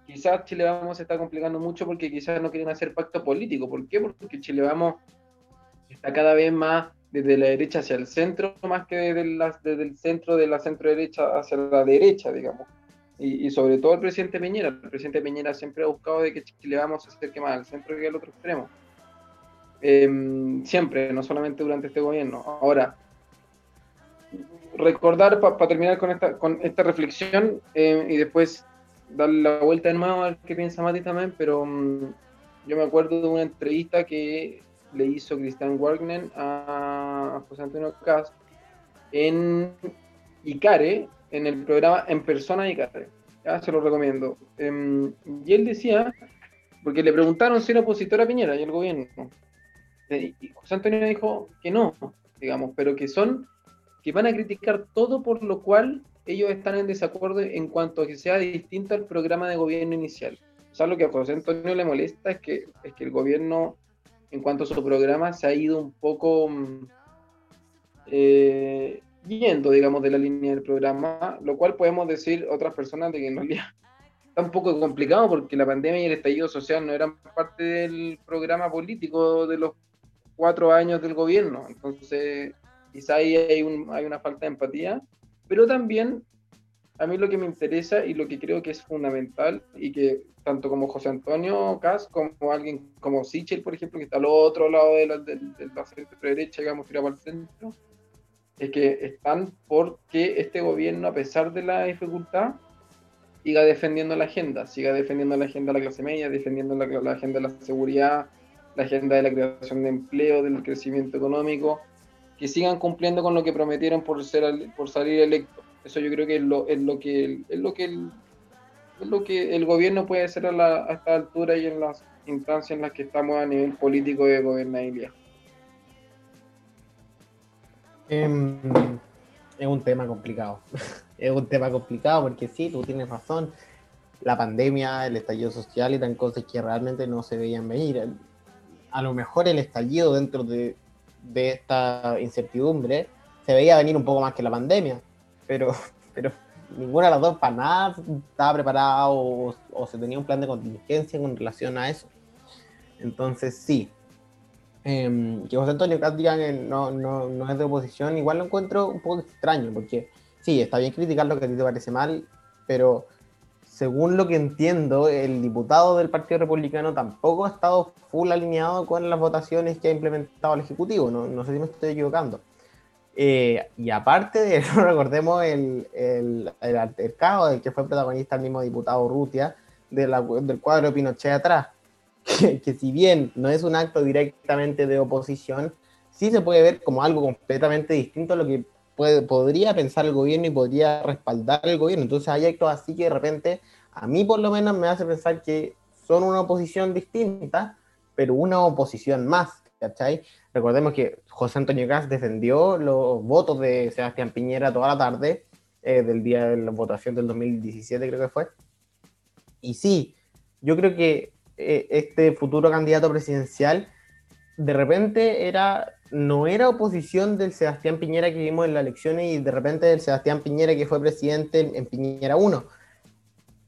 Quizás Chile Vamos se está complicando mucho porque quizás no quieren hacer pacto político. ¿Por qué? Porque Chile Vamos está cada vez más desde la derecha hacia el centro, más que desde, el centro de la centro derecha hacia la derecha, digamos y, sobre todo el presidente Peñera. El presidente Peñera siempre ha buscado de que Chile vamos a acerque más al centro que al otro extremo. Em, siempre, no solamente durante este gobierno. Ahora, recordar, para terminar con esta, con esta reflexión em, y después darle la vuelta de nuevo a ver qué piensa Mati también, pero mm, yo me acuerdo de una entrevista que le hizo Cristian Wagner a José Antonio Cas en Icare, en el programa En Persona y Ya se lo recomiendo. Em, y él decía, porque le preguntaron si era opositor a Piñera y el gobierno. Eh, y José Antonio dijo que no, digamos, pero que son, que van a criticar todo por lo cual ellos están en desacuerdo en cuanto a que sea distinto al programa de gobierno inicial. O sea, lo que a José Antonio le molesta es que, es que el gobierno, en cuanto a su programa, se ha ido un poco mm, eh, yendo, digamos, de la línea del programa, lo cual podemos decir otras personas de que en realidad está un poco complicado porque la pandemia y el estallido social no eran parte del programa político de los cuatro años del gobierno. Entonces, quizá ahí hay, un, hay una falta de empatía, pero también a mí lo que me interesa y lo que creo que es fundamental y que tanto como José Antonio Cas como alguien como Sichel, por ejemplo, que está al otro lado de la, de, de la centro derecha, digamos, tirado al centro, es que están porque este gobierno, a pesar de la dificultad, siga defendiendo la agenda, siga defendiendo la agenda de la clase media, defendiendo la, la agenda de la seguridad, la agenda de la creación de empleo, del crecimiento económico, que sigan cumpliendo con lo que prometieron por ser por salir electos. Eso yo creo que es lo, es lo que es lo que el, es lo que el gobierno puede hacer a, esta altura y en las instancias en las que estamos a nivel político de gobernabilidad. Em, es un tema complicado. es un tema complicado porque sí, tú tienes razón. La pandemia, el estallido social y tan cosas que realmente no se veían venir. A lo mejor el estallido dentro de, de esta incertidumbre se veía venir un poco más que la pandemia, pero, pero ninguna de las dos para nada estaba preparada o, o, se tenía un plan de contingencia con relación a eso. Entonces, sí. Eh, que José Antonio que no, no, no, es de oposición, igual lo encuentro un poco extraño, porque sí, está bien criticar lo que a ti te parece mal, pero según lo que entiendo, el diputado del Partido Republicano tampoco ha estado full alineado con las votaciones que ha implementado el Ejecutivo, no, no sé si me estoy equivocando. Eh, y aparte de eso, recordemos el, el, el altercado del que fue protagonista el mismo diputado Rutia, de la, del cuadro Pinochet atrás, que, que, si bien no es un acto directamente de oposición, sí se puede ver como algo completamente distinto a lo que podría pensar el gobierno y podría respaldar el gobierno. Entonces hay actos así que de repente, a mí por lo menos me hace pensar que son una oposición distinta, pero una oposición más, ¿cachai? Recordemos que José Antonio Gas defendió los votos de Sebastián Piñera toda la tarde, eh, del día de la votación del 2017 creo que fue. Y sí, yo creo que eh, este futuro candidato presidencial de repente era no era oposición del Sebastián Piñera que vimos en las elecciones y de repente del Sebastián Piñera que fue presidente en, Piñera 1.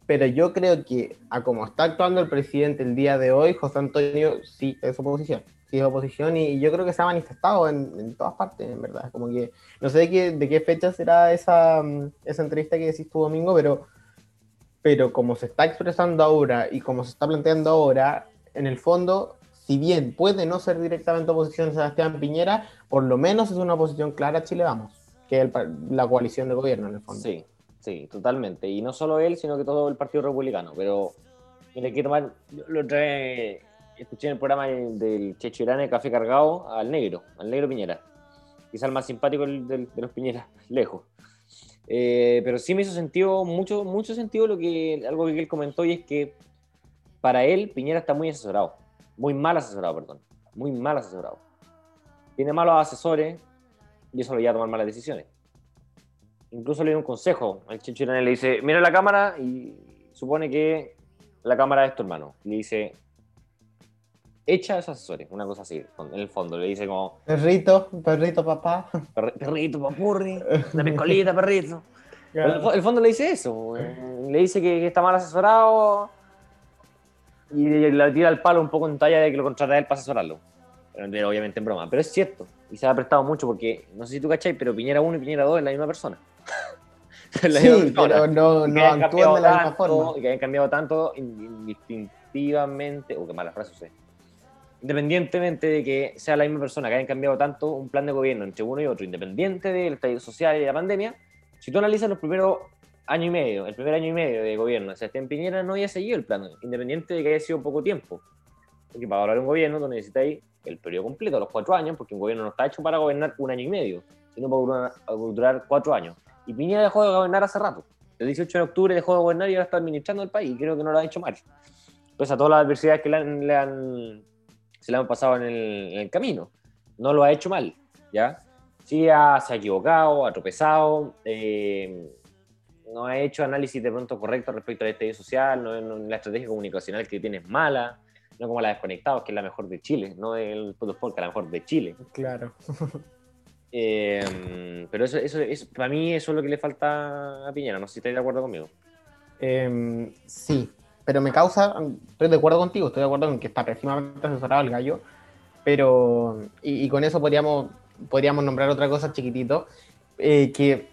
Pero yo creo que a como está actuando el presidente el día de hoy, José Antonio sí es oposición sí es oposición y, yo creo que se ha manifestado en, en, todas partes, en verdad. Como que no sé de qué, de qué fecha será esa, esa entrevista que decís tú domingo, pero, pero como se está expresando ahora y como se está planteando ahora, en el fondo, si bien puede no ser directamente oposición a Sebastián Piñera, por lo menos es una oposición clara a Chile Vamos, que es el, la coalición de gobierno en el fondo. Sí, sí, totalmente. Y no solo él, sino que todo el Partido Republicano. Pero mira, hay tomar, lo trae escuché en el programa del Checho Irán, Café Cargado, al negro, al negro Piñera. Quizá el más simpático de, de, de los Piñeras, lejos. Eh, pero sí me hizo sentido, mucho, mucho sentido lo que, algo que él comentó, y es que para él Piñera está muy asesorado, muy mal asesorado, perdón, muy mal asesorado. Tiene malos asesores y eso lo lleva a tomar malas decisiones. Incluso le dio un consejo al Irán, le dice, mira la cámara y supone que la cámara es tu hermano. Le dice, echa a esos asesores, una cosa así, en el fondo, le dice como... Perrito, perrito papá. Per, perrito papurri, una pescolita, perrito. Claro. El, el, fondo le dice eso, le dice que, que, está mal asesorado y le tira el palo un poco en talla de que lo contrata él para asesorarlo. Pero, obviamente en broma, pero es cierto, y se ha prestado mucho porque, no sé si tú cachai, pero Piñera 1 y Piñera 2 es la misma persona. la sí, misma pero no, no actúan de la misma forma. Y que hayan cambiado tanto indistintivamente, o oh, qué mala frase usé independientemente de que sea la misma persona, que hayan cambiado tanto un plan de gobierno entre uno y otro, independiente del estallido social y de la pandemia, si tú analizas los primeros año y medio, el primer año y medio de gobierno, Sebastián Piñera no había seguido el plan, independiente de que haya sido poco tiempo. Porque para hablar de un gobierno tú necesitáis el periodo completo, los cuatro años, porque un gobierno no está hecho para gobernar un año y medio, sino para durar, cuatro años. Y Piñera dejó de gobernar hace rato. El 18 de octubre dejó de gobernar y ahora está administrando el país, y creo que no lo ha hecho mal. Pues a todas las adversidades que le han, le han se le han pasado en el, en el, camino. No lo ha hecho mal, ¿ya? Sí ha, se ha equivocado, ha tropezado, eh, no ha hecho análisis de pronto correcto respecto al estadio social, no, no, la estrategia comunicacional que tiene es mala, no como la Desconectados, que es la mejor de Chile, no el es la mejor de Chile. Claro. eh, pero eso, eso, eso, para mí eso es lo que le falta a Piñera, no sé si estáis de acuerdo conmigo. Eh, sí, pero me causa, estoy de acuerdo contigo, estoy de acuerdo con que está pésimamente asesorado el gallo, pero, y, y con eso podríamos, podríamos nombrar otra cosa chiquitito, eh, que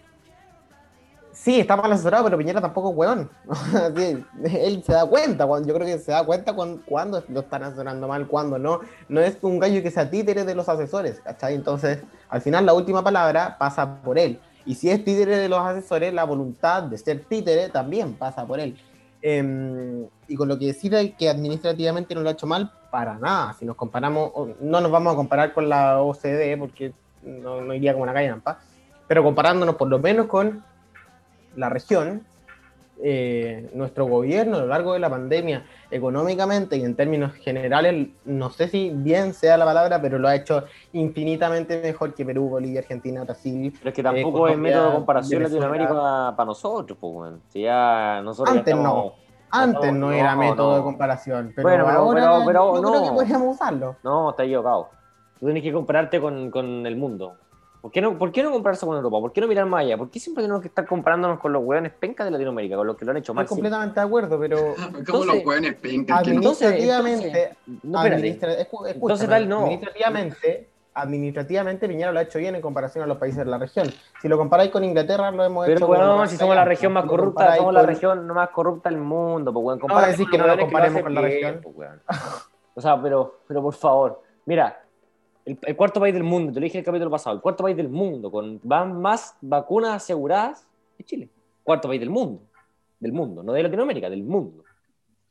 Sí, está mal asesorado, pero Piñera tampoco es. Sí, él se da cuenta, yo creo que se da cuenta cuando, lo están asesorando mal, cuando no. No es un gallo que sea títere de los asesores, ¿cachai? Entonces, al final la última palabra pasa por él. Y si es títere de los asesores, la voluntad de ser títere también pasa por él. Em, y con lo que decide que administrativamente no lo ha hecho mal, para nada. Si nos comparamos, no nos vamos a comparar con la OCDE porque no, iría como una calle Nampa, pero comparándonos por lo menos con la región, eh, nuestro gobierno a lo largo de la pandemia, económicamente y en términos generales, no sé si bien sea la palabra, pero lo ha hecho infinitamente mejor que Perú, Bolivia, Argentina, Brasil. Pero es que tampoco eh, es método de comparación Venezuela. Latinoamérica para nosotros, pues. Si ya nosotros ya Antes estamos- no, antes no, no, era no. método de comparación, pero Bueno, pero- ahora pero- pero yo creo no. que podríamos usarlo. No, está equivocado. Tú tienes que compararte con, con el mundo. ¿Por qué, no, ¿Por qué no compararse con Europa? ¿Por qué no mirar más allá? ¿Por qué siempre tenemos que estar comparándonos con los hueones pencas de Latinoamérica, con los que lo han hecho mal? Estoy completamente de acuerdo, pero Como los hueones pencas. administrativamente, No, administra- Entonces, tal, no. administrativamente, administrativamente Piñera lo ha hecho bien en comparación a los países de la región. Si lo comparáis con Inglaterra, lo hemos Pero, hecho con weón, si somos la región más corrupta, somos la región más corrupta del mundo, pues, weón. No, que no lo comparemos con la región. pues. O sea, pero, pero por favor, mira, el, el cuarto país del mundo, te lo dije en el capítulo pasado, el cuarto país del mundo con más vacunas aseguradas es Chile. Cuarto país del mundo. Del mundo, no de Latinoamérica, del mundo.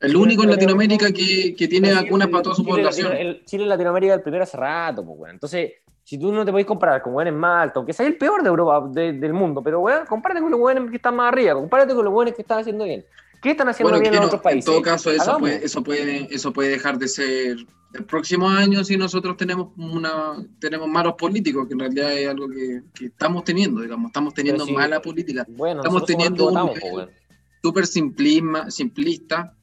El único en Latinoamérica que, que tiene vacunas para toda su Chile- población. el- el- Chile y Latinoamérica el primero hace rato, pues, weón. Entonces, si tú no te podés comparar con weones más altos, aunque sea el peor de Europa, de- del mundo, pero weón, compárate con los weones que están más arriba, compárate con los weones que están haciendo bien. ¿Qué están haciendo Bueno, bien en no, otros en países? todo caso, eso puede, eso, puede, eso puede dejar de ser el próximo año si nosotros tenemos una tenemos malos políticos, que en realidad es algo que, que estamos teniendo, digamos, estamos teniendo sí. mala política. Bueno, estamos los teniendo un weón. Súper simplista,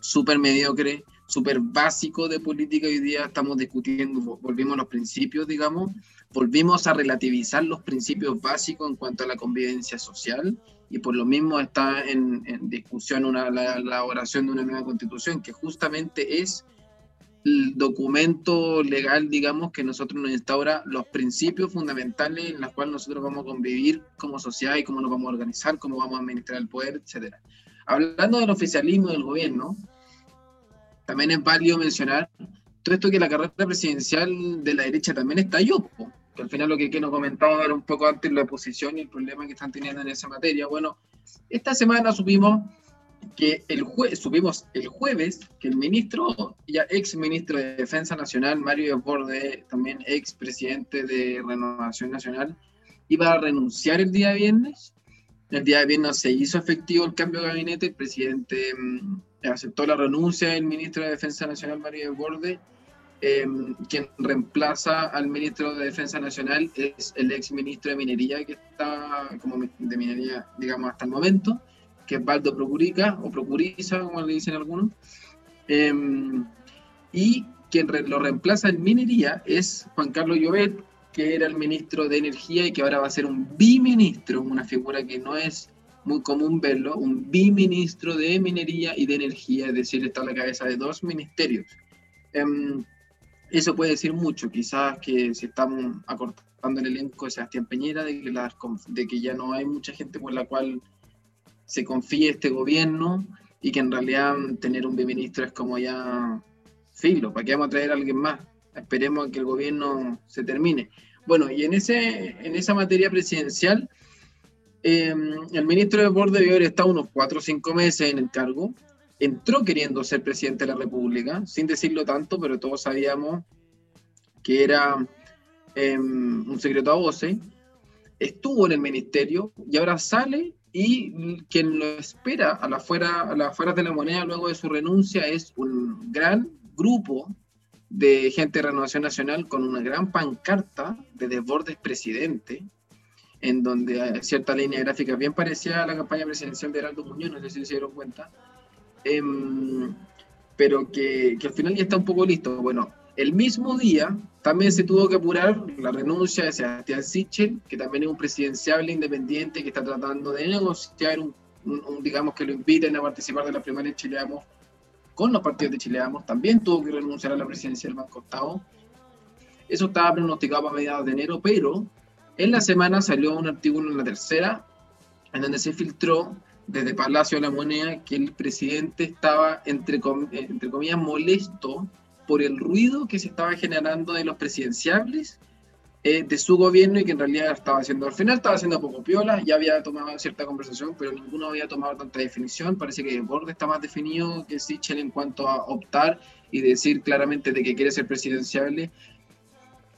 súper mediocre, súper básico de política. Hoy día estamos discutiendo, vo- volvimos a los principios, digamos, volvimos a relativizar los principios básicos en cuanto a la convivencia social y por lo mismo está en, discusión una, la, la elaboración de una nueva constitución que justamente es el documento legal, digamos, que nosotros nos instaura los principios fundamentales en los cuales nosotros vamos a convivir como sociedad y cómo nos vamos a organizar, cómo vamos a administrar el poder, etcétera. Hablando del oficialismo del gobierno, también es válido mencionar todo esto que la carrera presidencial de la derecha también estalló, que al final lo que, nos comentaba era un poco antes la oposición y el problema que están teniendo en esa materia. Bueno, esta semana supimos que el jue supimos el jueves que el ministro, ya ex ministro de Defensa Nacional, Mario Desbordes, también ex presidente de Renovación Nacional, iba a renunciar el día viernes. El día viernes se hizo efectivo el cambio de gabinete, el presidente mm, aceptó la renuncia del ministro de Defensa Nacional, Mario Desbordes. Eh, quien reemplaza al ministro de Defensa Nacional es el ex ministro de Minería, que está como de minería, digamos, hasta el momento, que es Baldo Procurica, o Procuriza, como le dicen algunos. Eh, y quien re- lo reemplaza en minería es Juan Carlos Llobet, que era el ministro de Energía y que ahora va a ser un biministro, una figura que no es muy común verlo, un biministro de Minería y de Energía, es decir, está a la cabeza de dos ministerios. Em, eso puede decir mucho, quizás que si estamos acortando el elenco de Sebastián Peñera, de que, de que ya no hay mucha gente por la cual se confíe este gobierno y que en realidad tener un biministro es como ya filo, ¿para qué vamos a traer a alguien más? Esperemos que el gobierno se termine. Bueno, y en, ese, en esa materia presidencial, eh, el ministro de Borde debió haber estado unos cuatro o cinco meses en el cargo, entró queriendo ser presidente de la República, sin decirlo tanto, pero todos sabíamos que era eh, un secreto a voces, estuvo en el ministerio y ahora sale y quien lo espera a las afueras de la moneda luego de su renuncia es un gran grupo de gente de Renovación Nacional con una gran pancarta de Desbordes presidente, en donde cierta línea gráfica bien parecida a la campaña presidencial de Heraldo Muñoz, no sé si se dieron cuenta, em, pero que, que al final ya está un poco listo. Bueno, el mismo día también se tuvo que apurar la renuncia de Sebastián Sichel, que también es un presidenciable independiente que está tratando de negociar un, un- un, digamos que lo inviten a participar de la primaria de Chileamos con los partidos de Chileamos. También tuvo que renunciar a la presidencia del Banco Estado. Eso estaba pronosticado para mediados de enero, pero en la semana salió un artículo en la tercera en donde se filtró desde Palacio de la Moneda que el presidente estaba, entre, entre comillas, molesto por el ruido que se estaba generando de los presidenciables eh, de su gobierno y que en realidad estaba haciendo, al final estaba haciendo poco piola, ya había tomado cierta conversación, pero ninguno había tomado tanta definición. Parece que Borde está más definido que Sichel en cuanto a optar y decir claramente de que quiere ser presidenciable.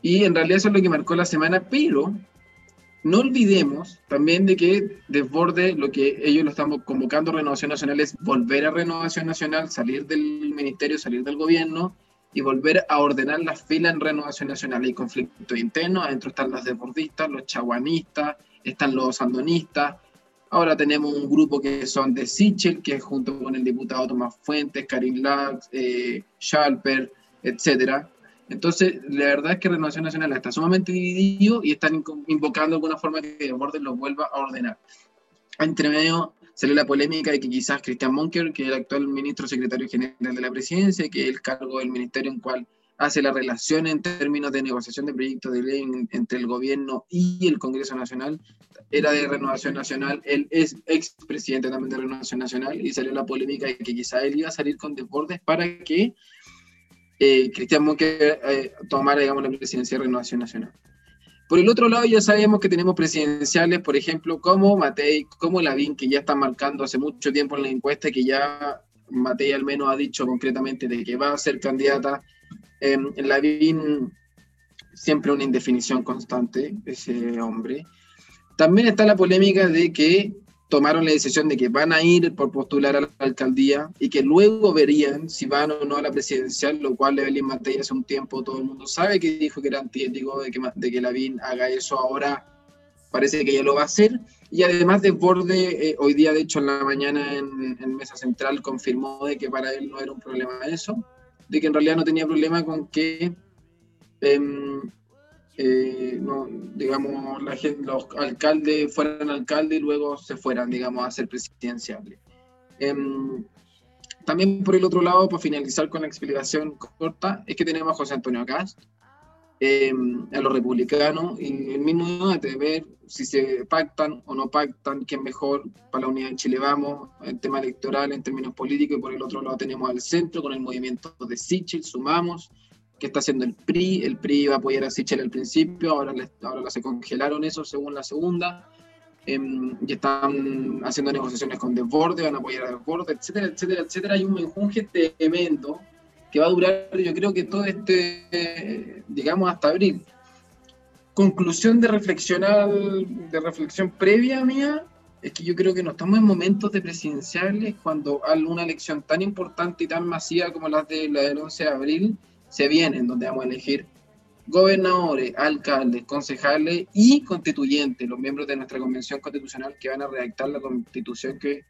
Y en realidad eso es lo que marcó la semana, pero no olvidemos también de que Desborde, lo que ellos lo están convocando Renovación Nacional es volver a Renovación Nacional, salir del ministerio, salir del gobierno y volver a ordenar las filas en Renovación Nacional. Hay conflictos internos, adentro están los desbordistas, los chaguanistas, están los sandonistas. Ahora tenemos un grupo que son de Sichel, que junto con el diputado Tomás Fuentes, Karim Lax, eh, Schalper, etcétera. Entonces, la verdad es que Renovación Nacional está sumamente dividido y están invocando alguna forma que Desbordes lo vuelva a ordenar. Entre medio salió la polémica de que quizás Cristian Monker, que es el actual ministro secretario general de la presidencia, que es el cargo del ministerio en cual hace la relación en términos de negociación de proyectos de ley entre el gobierno y el Congreso Nacional, era de Renovación Nacional, él es expresidente también de Renovación Nacional, y salió la polémica de que quizás él iba a salir con desbordes para que eh, Cristian Monker eh, tomara, digamos, la presidencia de Renovación Nacional. Por el otro lado, ya sabemos que tenemos presidenciales, por ejemplo, como Matei, como Lavín, que ya están marcando hace mucho tiempo en la encuesta, que ya Matei al menos ha dicho concretamente de que va a ser candidata. Eh, Lavín, siempre una indefinición constante, ese hombre. También está la polémica de que tomaron la decisión de que van a ir por postular a la alcaldía y que luego verían si van o no a la presidencial, lo cual Evelyn Matei hace un tiempo todo el mundo sabe que dijo que era antiético de que, de que Lavín haga eso ahora, parece que ya lo va a hacer. Y además de Borde, eh, hoy día de hecho en la mañana en, en, Mesa Central confirmó de que para él no era un problema eso, de que en realidad no tenía problema con que... Eh, eh, no, digamos, la gente, los alcaldes fueran alcaldes y luego se fueran, digamos, a ser presidenciables. Em, también por el otro lado, para finalizar con la explicación corta, es que tenemos a José Antonio Cast, em, a los republicanos, y el mismo debate de ver si se pactan o no pactan, quién mejor para la unidad de Chile Vamos, en tema electoral, en términos políticos, y por el otro lado tenemos al centro con el movimiento de Sichel, Sumamos, que está haciendo el PRI. El PRI iba a apoyar a Sichel al principio, ahora, ahora se congelaron eso según la segunda. Em, y están haciendo negociaciones con Desborde, van a apoyar a Desborde, etcétera, etcétera, etcétera. Hay un menjunje tremendo que va a durar, yo creo que todo este, digamos, hasta abril. Conclusión de reflexionar, de reflexión previa mía, es que yo creo que no estamos en momentos de presidenciales cuando una elección tan importante y tan masiva como la, de, la del 11 de abril, se vienen, donde vamos a elegir gobernadores, alcaldes, concejales y constituyentes, los miembros de nuestra convención constitucional que van a redactar la constitución que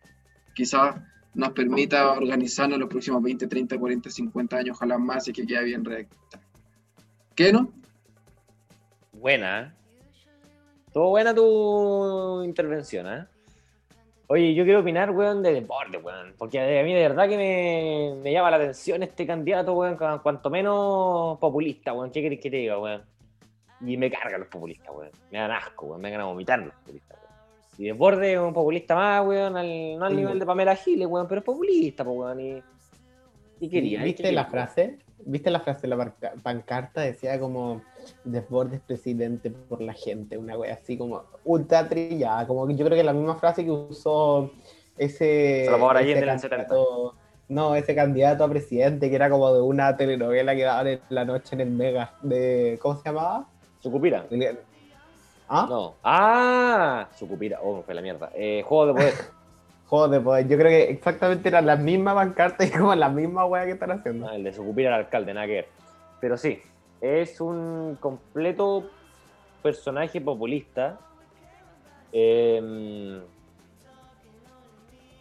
quizás nos permita organizarnos los próximos 20, 30, 40, 50 años, ojalá más y que quede bien redactada. ¿Qué no? Buena. Todo buena tu intervención, ¿eh? Oye, yo quiero opinar, weón, de deporte, weón. Porque a mí de verdad que me, me llama la atención este candidato, weón, cuanto menos populista, weón. ¿Qué querés que te diga, weón? Y me cargan los populistas, weón. Me dan asco, weón. Me dan a vomitar los populistas, weón. Y Desborde es un populista más, weón, al, no al nivel de Pamela Giles, weón, pero es populista, weón. Y, y quería. ¿Viste la frase? ¿Viste la frase de la pancarta? Decía como Desbordes presidente por la gente, una wea así como ultra trillada, como yo creo que la misma frase que usó ese, ese candidato, no, ese candidato a presidente que era como de una telenovela que daban en la noche en el Mega, de ¿cómo se llamaba? Sucupira. ¿Ah? No. Ah, Sucupira, oh, fue la mierda. Eh, Juego de poder. De poder. Yo creo que exactamente eran las mismas pancartas y como la misma wea que están haciendo. Ah, el de Sucupira al alcalde, nada. Pero sí, es un completo personaje populista. Em,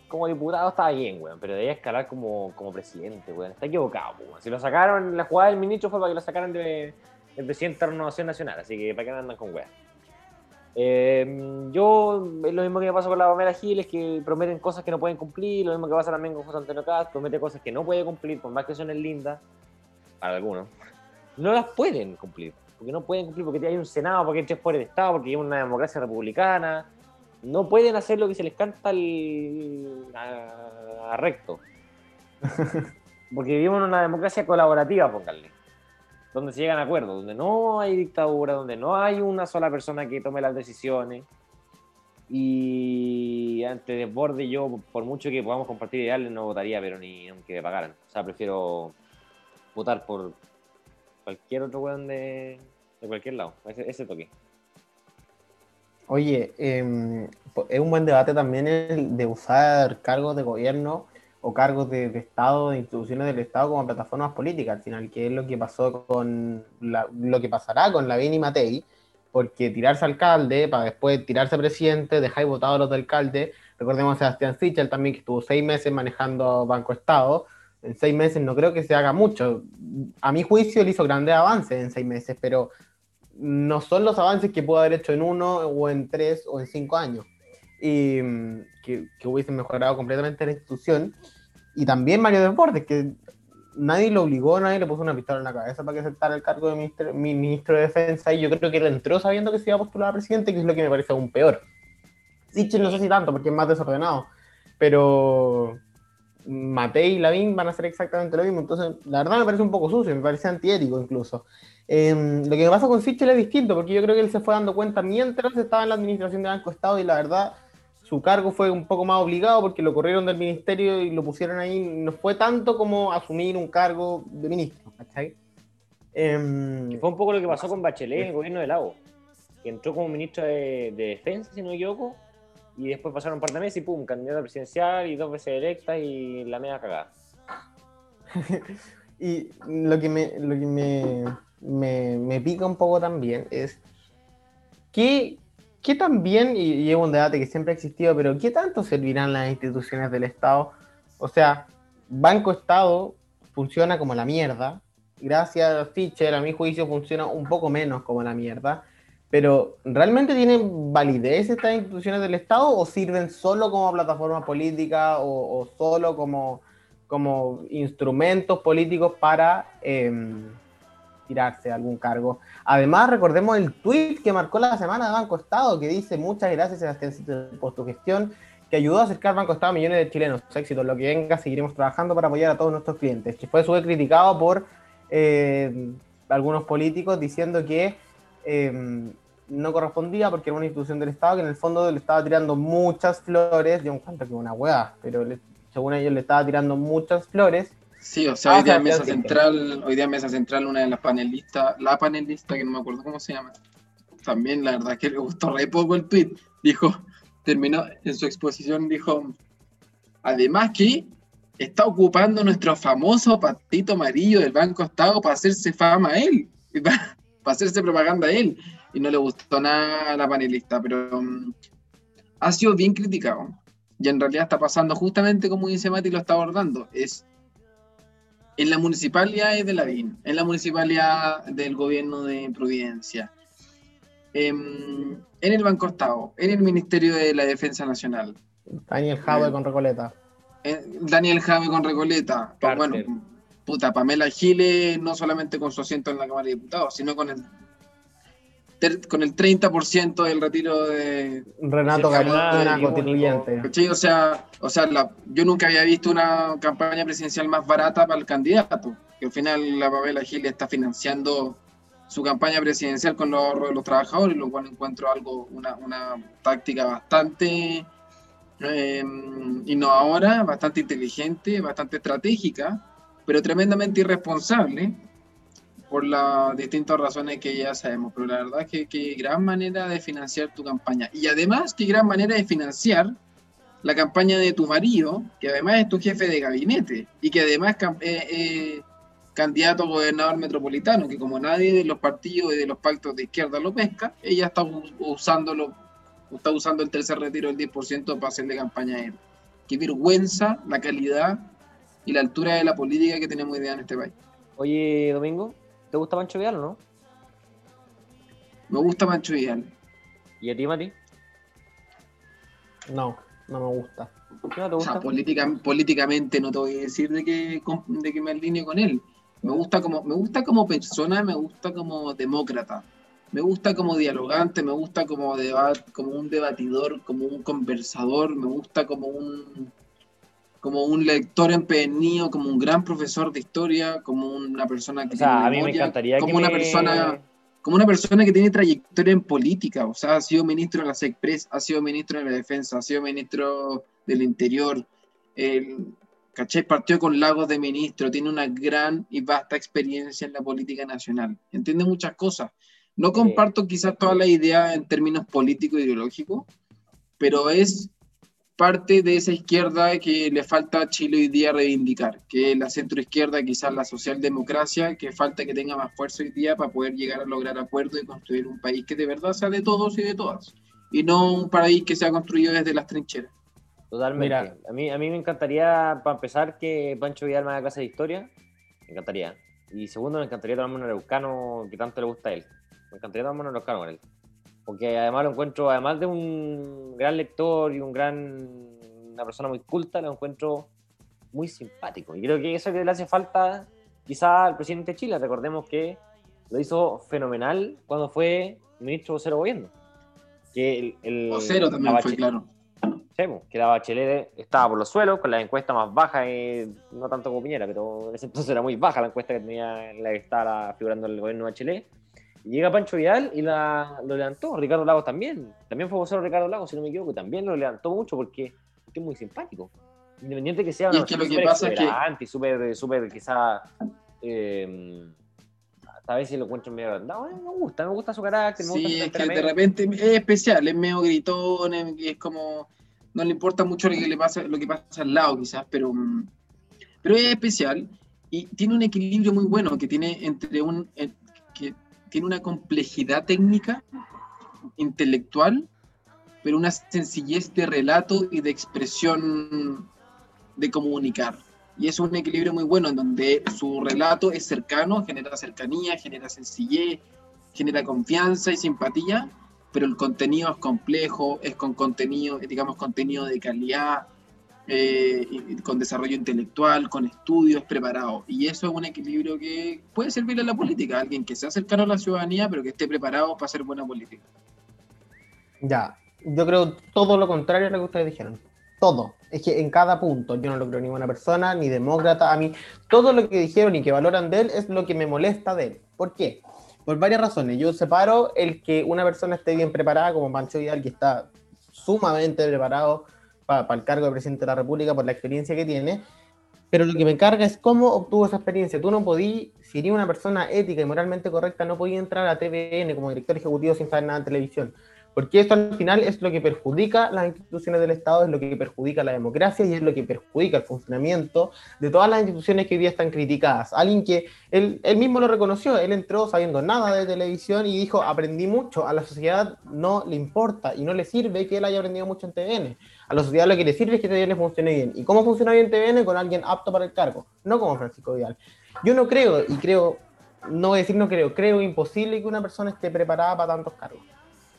como diputado estaba bien, weón, pero debía escalar como, como presidente, weón. Está equivocado, weón. Si lo sacaron, la jugada del ministro fue para que lo sacaran de, del presidente de la Renovación Nacional, así que para qué andan con weón. Em, yo, es lo mismo que me pasa con la Pamela Giles, que prometen cosas que no pueden cumplir, lo mismo que pasa también con José Antonio Cast, promete cosas que no puede cumplir, por más que son lindas, para algunos no las pueden cumplir. Porque no pueden cumplir, porque hay un Senado, porque hay tres poderes de Estado, porque hay una democracia republicana. no pueden hacer lo que se les canta al, a, a recto. Porque vivimos en una democracia colaborativa, pónganle. Donde se llegan acuerdos, donde no hay dictadura, donde no hay una sola persona que tome las decisiones. Y ante desborde, yo, por mucho que podamos compartir ideales, no votaría, pero ni aunque me pagaran. O sea, prefiero votar por cualquier otro weón de, de cualquier lado. Ese, ese toque. Oye, po- es un buen debate también el de usar cargos de gobierno o cargos de, de Estado, de instituciones del Estado como plataformas políticas, al final, que es lo que pasó con la- lo que pasará con Lavín y Matei, porque tirarse alcalde para después tirarse presidente, dejáis votados a los de alcalde. Recordemos a Sebastián Sichel también, que estuvo seis meses manejando Banco Estado. En seis meses no creo que se haga mucho. A mi juicio, él hizo grandes avances en seis meses, pero no son los avances que pudo haber hecho en uno o en tres o en cinco años. Y mm, que, que hubiesen mejorado completamente la institución. Y también Mario Desbordes, que nadie lo obligó, nadie le puso una pistola en la cabeza para que aceptara el cargo de ministro, mi ministro de Defensa. Y yo creo que él entró sabiendo que se iba a postular a presidente, que es lo que me parece aún peor. Sichel no sé si tanto, porque es más desordenado. Pero Matei y Lavín van a hacer exactamente lo mismo. Entonces, la verdad me parece un poco sucio, me parece antiético incluso. Eh, lo que pasa con Sichel es distinto, porque yo creo que él se fue dando cuenta mientras estaba en la administración de Banco Estado y la verdad su cargo fue un poco más obligado porque lo corrieron del ministerio y lo pusieron ahí. No fue tanto como asumir un cargo de ministro, ¿cachai? Que fue un poco lo que pasó con Bachelet en el gobierno de Lago, que entró como ministro de, de Defensa, si no me equivoco, y después pasaron un par de meses y pum, candidata presidencial y dos veces electa y la media cagada. Y lo que me, lo que me, me, me pica un poco también es que, que también, y, y es un debate que siempre ha existido, pero ¿qué tanto servirán las instituciones del Estado? O sea, Banco Estado funciona como la mierda. Gracias a Fischer, a mi juicio, funciona un poco menos como la mierda. Pero, ¿realmente tienen validez estas instituciones del Estado o sirven solo como plataforma política o, o solo como, como instrumentos políticos para em, tirarse a algún cargo? Además, recordemos el tweet que marcó la semana de Banco Estado que dice muchas gracias Sebastián por tu gestión que ayudó a acercar Banco Estado a millones de chilenos. Éxito, lo que venga, seguiremos trabajando para apoyar a todos nuestros clientes. Que fue criticado por eh, algunos políticos diciendo que eh, no correspondía porque era una institución del Estado que en el fondo le estaba tirando muchas flores. Yo encuentro que una hueá, pero según ellos le estaba tirando muchas flores. Sí, o sea, Ah, hoy día en Sebastián Mesa. Central, hoy día Mesa Central, una de las panelistas, la panelista, que no me acuerdo cómo se llama, también la verdad que le gustó re poco el tweet, dijo, terminó en su exposición, dijo, además que está ocupando nuestro famoso patito amarillo del Banco Estado para hacerse fama a él, para, para hacerse propaganda a él, y no le gustó nada a la panelista, pero mm, ha sido bien criticado. Y en realidad está pasando justamente como dice Mati lo está abordando, es en la municipalidad de Lavín, en la municipalidad del gobierno de Providencia, em, en el Banco Estado, en el Ministerio de la Defensa Nacional, Daniel Jadwe con Recoleta. en Daniel Jave con Recoleta, bueno, puta, Pamela Giles, no solamente con su asiento en la Cámara de Diputados, sino con el con el 30% del retiro de, Renato Fernando, constituyente. ¿Cachai? O sea, o sea la- yo nunca había visto una campaña presidencial más barata para el candidato. Que al final la Pamela Giles está financiando su campaña presidencial con los ahorros de los trabajadores, lo cual encuentro algo, una, una táctica bastante eh, innovadora, bastante inteligente, bastante estratégica, pero tremendamente irresponsable por las distintas razones que ya sabemos. Pero la verdad es que, que gran manera de financiar tu campaña. Y además, qué gran manera de financiar la campaña de tu marido, que además es tu jefe de gabinete y que además eh, eh, candidato a gobernador metropolitano, que como nadie de los partidos y de los pactos de izquierda lo pesca, ella está usándolo, está usando el tercer retiro del 10% para hacerle campaña a él. Qué vergüenza la calidad y la altura de la política que tenemos día en este país. Oye, Domingo, ¿te gusta Pancho Vidal o no? Me gusta Mancho Vidal. ¿Y a ti, Mati? No, no me gusta. ¿Qué no te O gusta? sea, política, políticamente no te voy a decir de que, de que me alineo con él. Me gusta como, me gusta como persona, me gusta como demócrata. me gusta como dialogante, me gusta como, debat, como un debatidor, como un conversador, me gusta como un, como un lector empedernido, como un gran profesor de historia, como una persona que O sea, tiene a mí me memoria, encantaría como que una me- persona como una persona que tiene trayectoria en política, o sea, ha sido ministro de la SECPRES, ha sido ministro de la Defensa, ha sido ministro del Interior, el, ¿cachai? Partió con Lagos de ministro, tiene una gran y vasta experiencia en la política nacional, entiende muchas cosas. No comparto quizás todas las ideas en términos político-ideológicos, pero es parte de esa izquierda que le falta a Chile hoy día reivindicar, que es la centroizquierda, quizás la socialdemocracia, que falta que tenga más fuerza hoy día para poder llegar a lograr acuerdos y construir un país que de verdad sea de todos y de todas, y no un país que sea construido desde las trincheras. Totalmente. Mira. a, mí, a mí me encantaría, para empezar, que Pancho Vidal me haga clase de historia. Me encantaría. Y segundo, me encantaría tomarme un araucano que tanto le gusta a él. Me encantaría tomarme un araucano con él. Porque además lo encuentro, además de un gran lector y un gran, una persona muy culta, lo encuentro muy simpático. Y creo que eso que le hace falta quizá al presidente de Chile. Recordemos que lo hizo fenomenal cuando fue ministro vocero gobierno. Que el, el- Vocero también fue, claro. Pues, que la Bachelet estaba por los suelos, con la encuesta más baja, eh, no tanto como Piñera, pero en ese entonces era muy baja la encuesta que tenía la que estaba figurando el gobierno de Bachelet. Llega Pancho Vidal y la, lo levantó. Ricardo Lagos también. También fue vocero Ricardo Lagos, si no me equivoco, también lo levantó mucho porque, porque es muy simpático. Independiente que sea Y es que lo que pasa es que- exuberante y súper, súper quizá. Eh, a veces lo encuentro medio agrandado. Eh, me gusta, me gusta su carácter, me gusta Sí, su es que de repente es especial, es medio gritón, es, como, no le importa mucho lo que le pasa, lo que pasa al lado quizás, pero, mm, pero es especial y tiene un equilibrio muy bueno que tiene entre un, eh, tiene una complejidad técnica, intelectual, pero una sencillez de relato y de expresión de comunicar. Y es un equilibrio muy bueno en donde su relato es cercano, genera cercanía, genera sencillez, genera confianza y simpatía, pero el contenido es complejo, es con contenido, digamos, contenido de calidad, eh, con desarrollo intelectual, con estudios preparados. Y eso es un equilibrio que puede servir a la política, alguien que sea cercano a la ciudadanía, pero que esté preparado para hacer buena política. Ya, yo creo todo lo contrario a lo que ustedes dijeron. Todo. Es que en cada punto yo no lo creo ni buena persona, ni demócrata. A mí, todo lo que dijeron y que valoran de él es lo que me molesta de él. ¿Por qué? Por varias razones. Yo separo el que una persona esté bien preparada, como Pancho Vidal, que está sumamente preparado para el cargo de presidente de la República por la experiencia que tiene. Pero lo que me encarga es cómo obtuvo esa experiencia. Tú no podías, si eres una persona ética y moralmente correcta, no podías entrar a TVN como director ejecutivo sin saber nada de televisión. Porque esto al final es lo que perjudica las instituciones del Estado, es lo que perjudica la democracia y es lo que perjudica el funcionamiento de todas las instituciones que hoy día están criticadas. Alguien que él, él mismo lo reconoció, él entró sabiendo nada de televisión y dijo, aprendí mucho, a la sociedad no le importa y no le sirve que él haya aprendido mucho en TVN. A la sociedad lo que le sirve es que TVN funcione bien. ¿Y cómo funciona bien TVN? Con alguien apto para el cargo, no como Francisco Vidal. Yo no creo, y creo, no voy a decir no creo, creo imposible que una persona esté preparada para tantos cargos.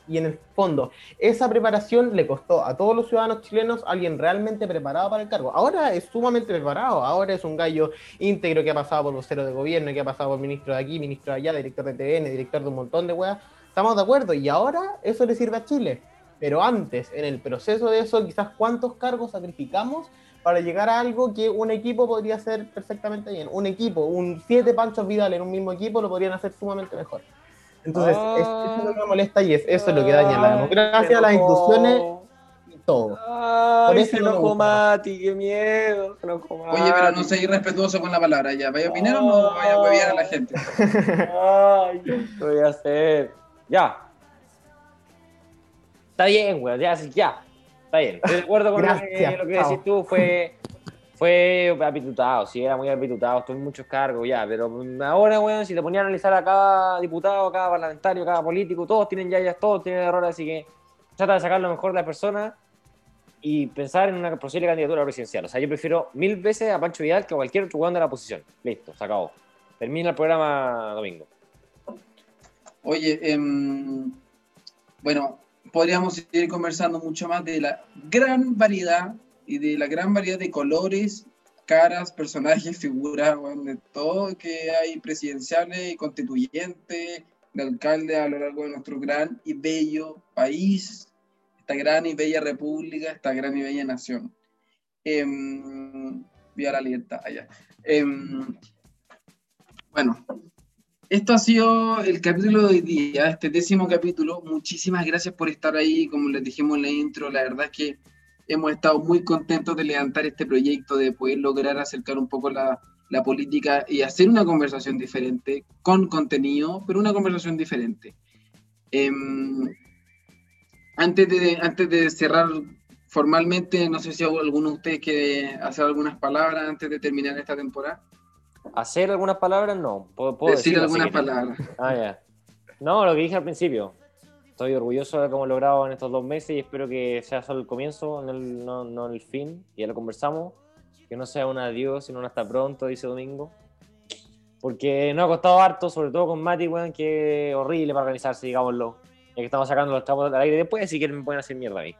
Y en el fondo, esa preparación le costó a todos los ciudadanos chilenos alguien realmente preparado para el cargo. Ahora es sumamente preparado, ahora es un gallo íntegro que ha pasado por vocero de gobierno, que ha pasado por ministro de aquí, ministro de allá, director de TVN, director de un montón de weas. Estamos de acuerdo, y ahora eso le sirve a Chile. Pero antes, en el proceso de eso, quizás cuántos cargos sacrificamos para llegar a algo que un equipo podría hacer perfectamente bien. Un equipo, un siete Panchos Vidal en un mismo equipo lo podrían hacer sumamente mejor. Entonces, Ah. es- eso es lo que me molesta y es eso es lo que daña la democracia, las instituciones y todo. Ay, Por eso se enojó. Mati, qué miedo. Se enojó Mati. Oye, pero no seas irrespetuoso con la palabra ya. ¿Vaya a opinar o no vaya a huevear a la gente? Ay, ¿qué voy a hacer? Ya. Está bien, güey, ya, sí, ya. Está bien. Estoy de acuerdo con lo que, Gracias, lo que chao. decís tú. Fue, fue apitutado, sí, era muy apitutado. Estuvo en muchos cargos, ya. Pero ahora, güey, si te ponía a analizar a cada diputado, cada parlamentario, cada político, todos tienen ya, ya, todos tienen errores, así que trata de sacar lo mejor de la persona y pensar en una posible candidatura presidencial. O sea, yo prefiero mil veces a Pancho Vidal que a cualquier otro jugador de la oposición. Listo, se acabó. Termina el programa domingo. Oye, em, bueno, podríamos seguir conversando mucho más de la gran variedad y de la gran variedad de colores, caras, personajes, figuras, weón, de todo que hay presidenciales, constituyentes, de alcaldes a lo largo de nuestro gran y bello país, esta gran y bella república, esta gran y bella nación. Em, viva la libertad allá. Em, bueno, esto ha sido el capítulo de hoy día, este décimo capítulo. Muchísimas gracias por estar ahí, como les dijimos en la intro, la verdad es que hemos estado muy contentos de levantar este proyecto, de poder lograr acercar un poco la, la política y hacer una conversación diferente, con contenido, pero una conversación diferente. Em, antes, de, antes de cerrar formalmente, no sé si alguno de ustedes quiere hacer algunas palabras antes de terminar esta temporada. ¿Hacer algunas palabras? No. Puedo, decir algunas palabras. Ah, ya. No, lo que dije al principio. Estoy orgulloso de que hemos logrado en estos dos meses y espero que sea solo el comienzo, no el, no, no el fin. Ya lo conversamos que no sea un adiós, sino un hasta pronto, dice Domingo. Porque nos ha costado harto, sobre todo con Mati, weón, que es horrible para organizarse, digámoslo. Ya que estamos sacando los trapos del aire después, si quieren me pueden hacer mierda ahí.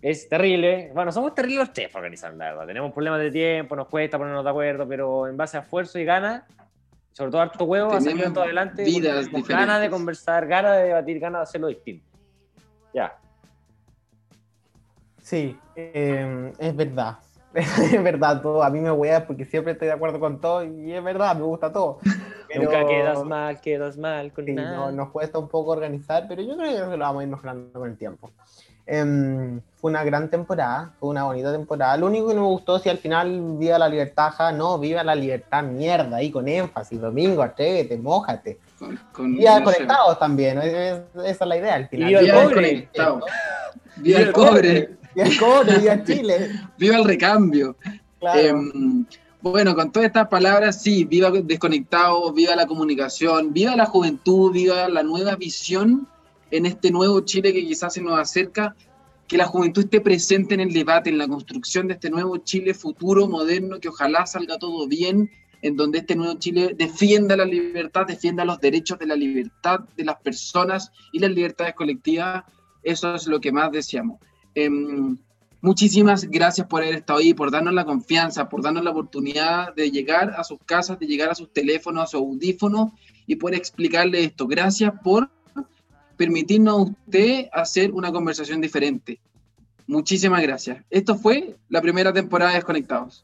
Es terrible. Bueno, somos terribles los tres para organizar, la verdad. Tenemos problemas de tiempo, nos cuesta ponernos de acuerdo, pero en base a esfuerzo y ganas, sobre todo harto huevo, a salir todo adelante. Vidas ganas de conversar, ganas de debatir, ganas de hacerlo distinto. Ya. Sí, eh, es verdad. es verdad, todo. A mí me hueas porque siempre estoy de acuerdo con todo y es verdad, me gusta todo. Nunca quedas mal, quedas mal con nada. No, nos cuesta un poco organizar, pero yo creo que lo vamos a ir mejorando con el tiempo. Em, fue una gran temporada, fue una bonita temporada. Lo único que no me gustó, si al final viva la libertad, no, viva la libertad, mierda, ahí con énfasis, domingo, atrévete, mójate. Con, viva conectados también, esa es la idea al final. Viva el cobre. Viva el cobre. Viva Chile. viva el recambio. Em, bueno, con todas estas palabras, sí, viva desconectado, viva la comunicación, viva la juventud, viva la nueva visión en este nuevo Chile que quizás se nos acerca, que la juventud esté presente en el debate, en la construcción de este nuevo Chile futuro, moderno, que ojalá salga todo bien, en donde este nuevo Chile defienda la libertad, defienda los derechos de la libertad de las personas y las libertades colectivas. Eso es lo que más deseamos. Em, muchísimas gracias por haber estado ahí, por darnos la confianza, por darnos la oportunidad de llegar a sus casas, de llegar a sus teléfonos, a sus audífonos y poder explicarle esto. Gracias por permitirnos a usted hacer una conversación diferente. Muchísimas gracias. Esto fue la primera temporada de Desconectados.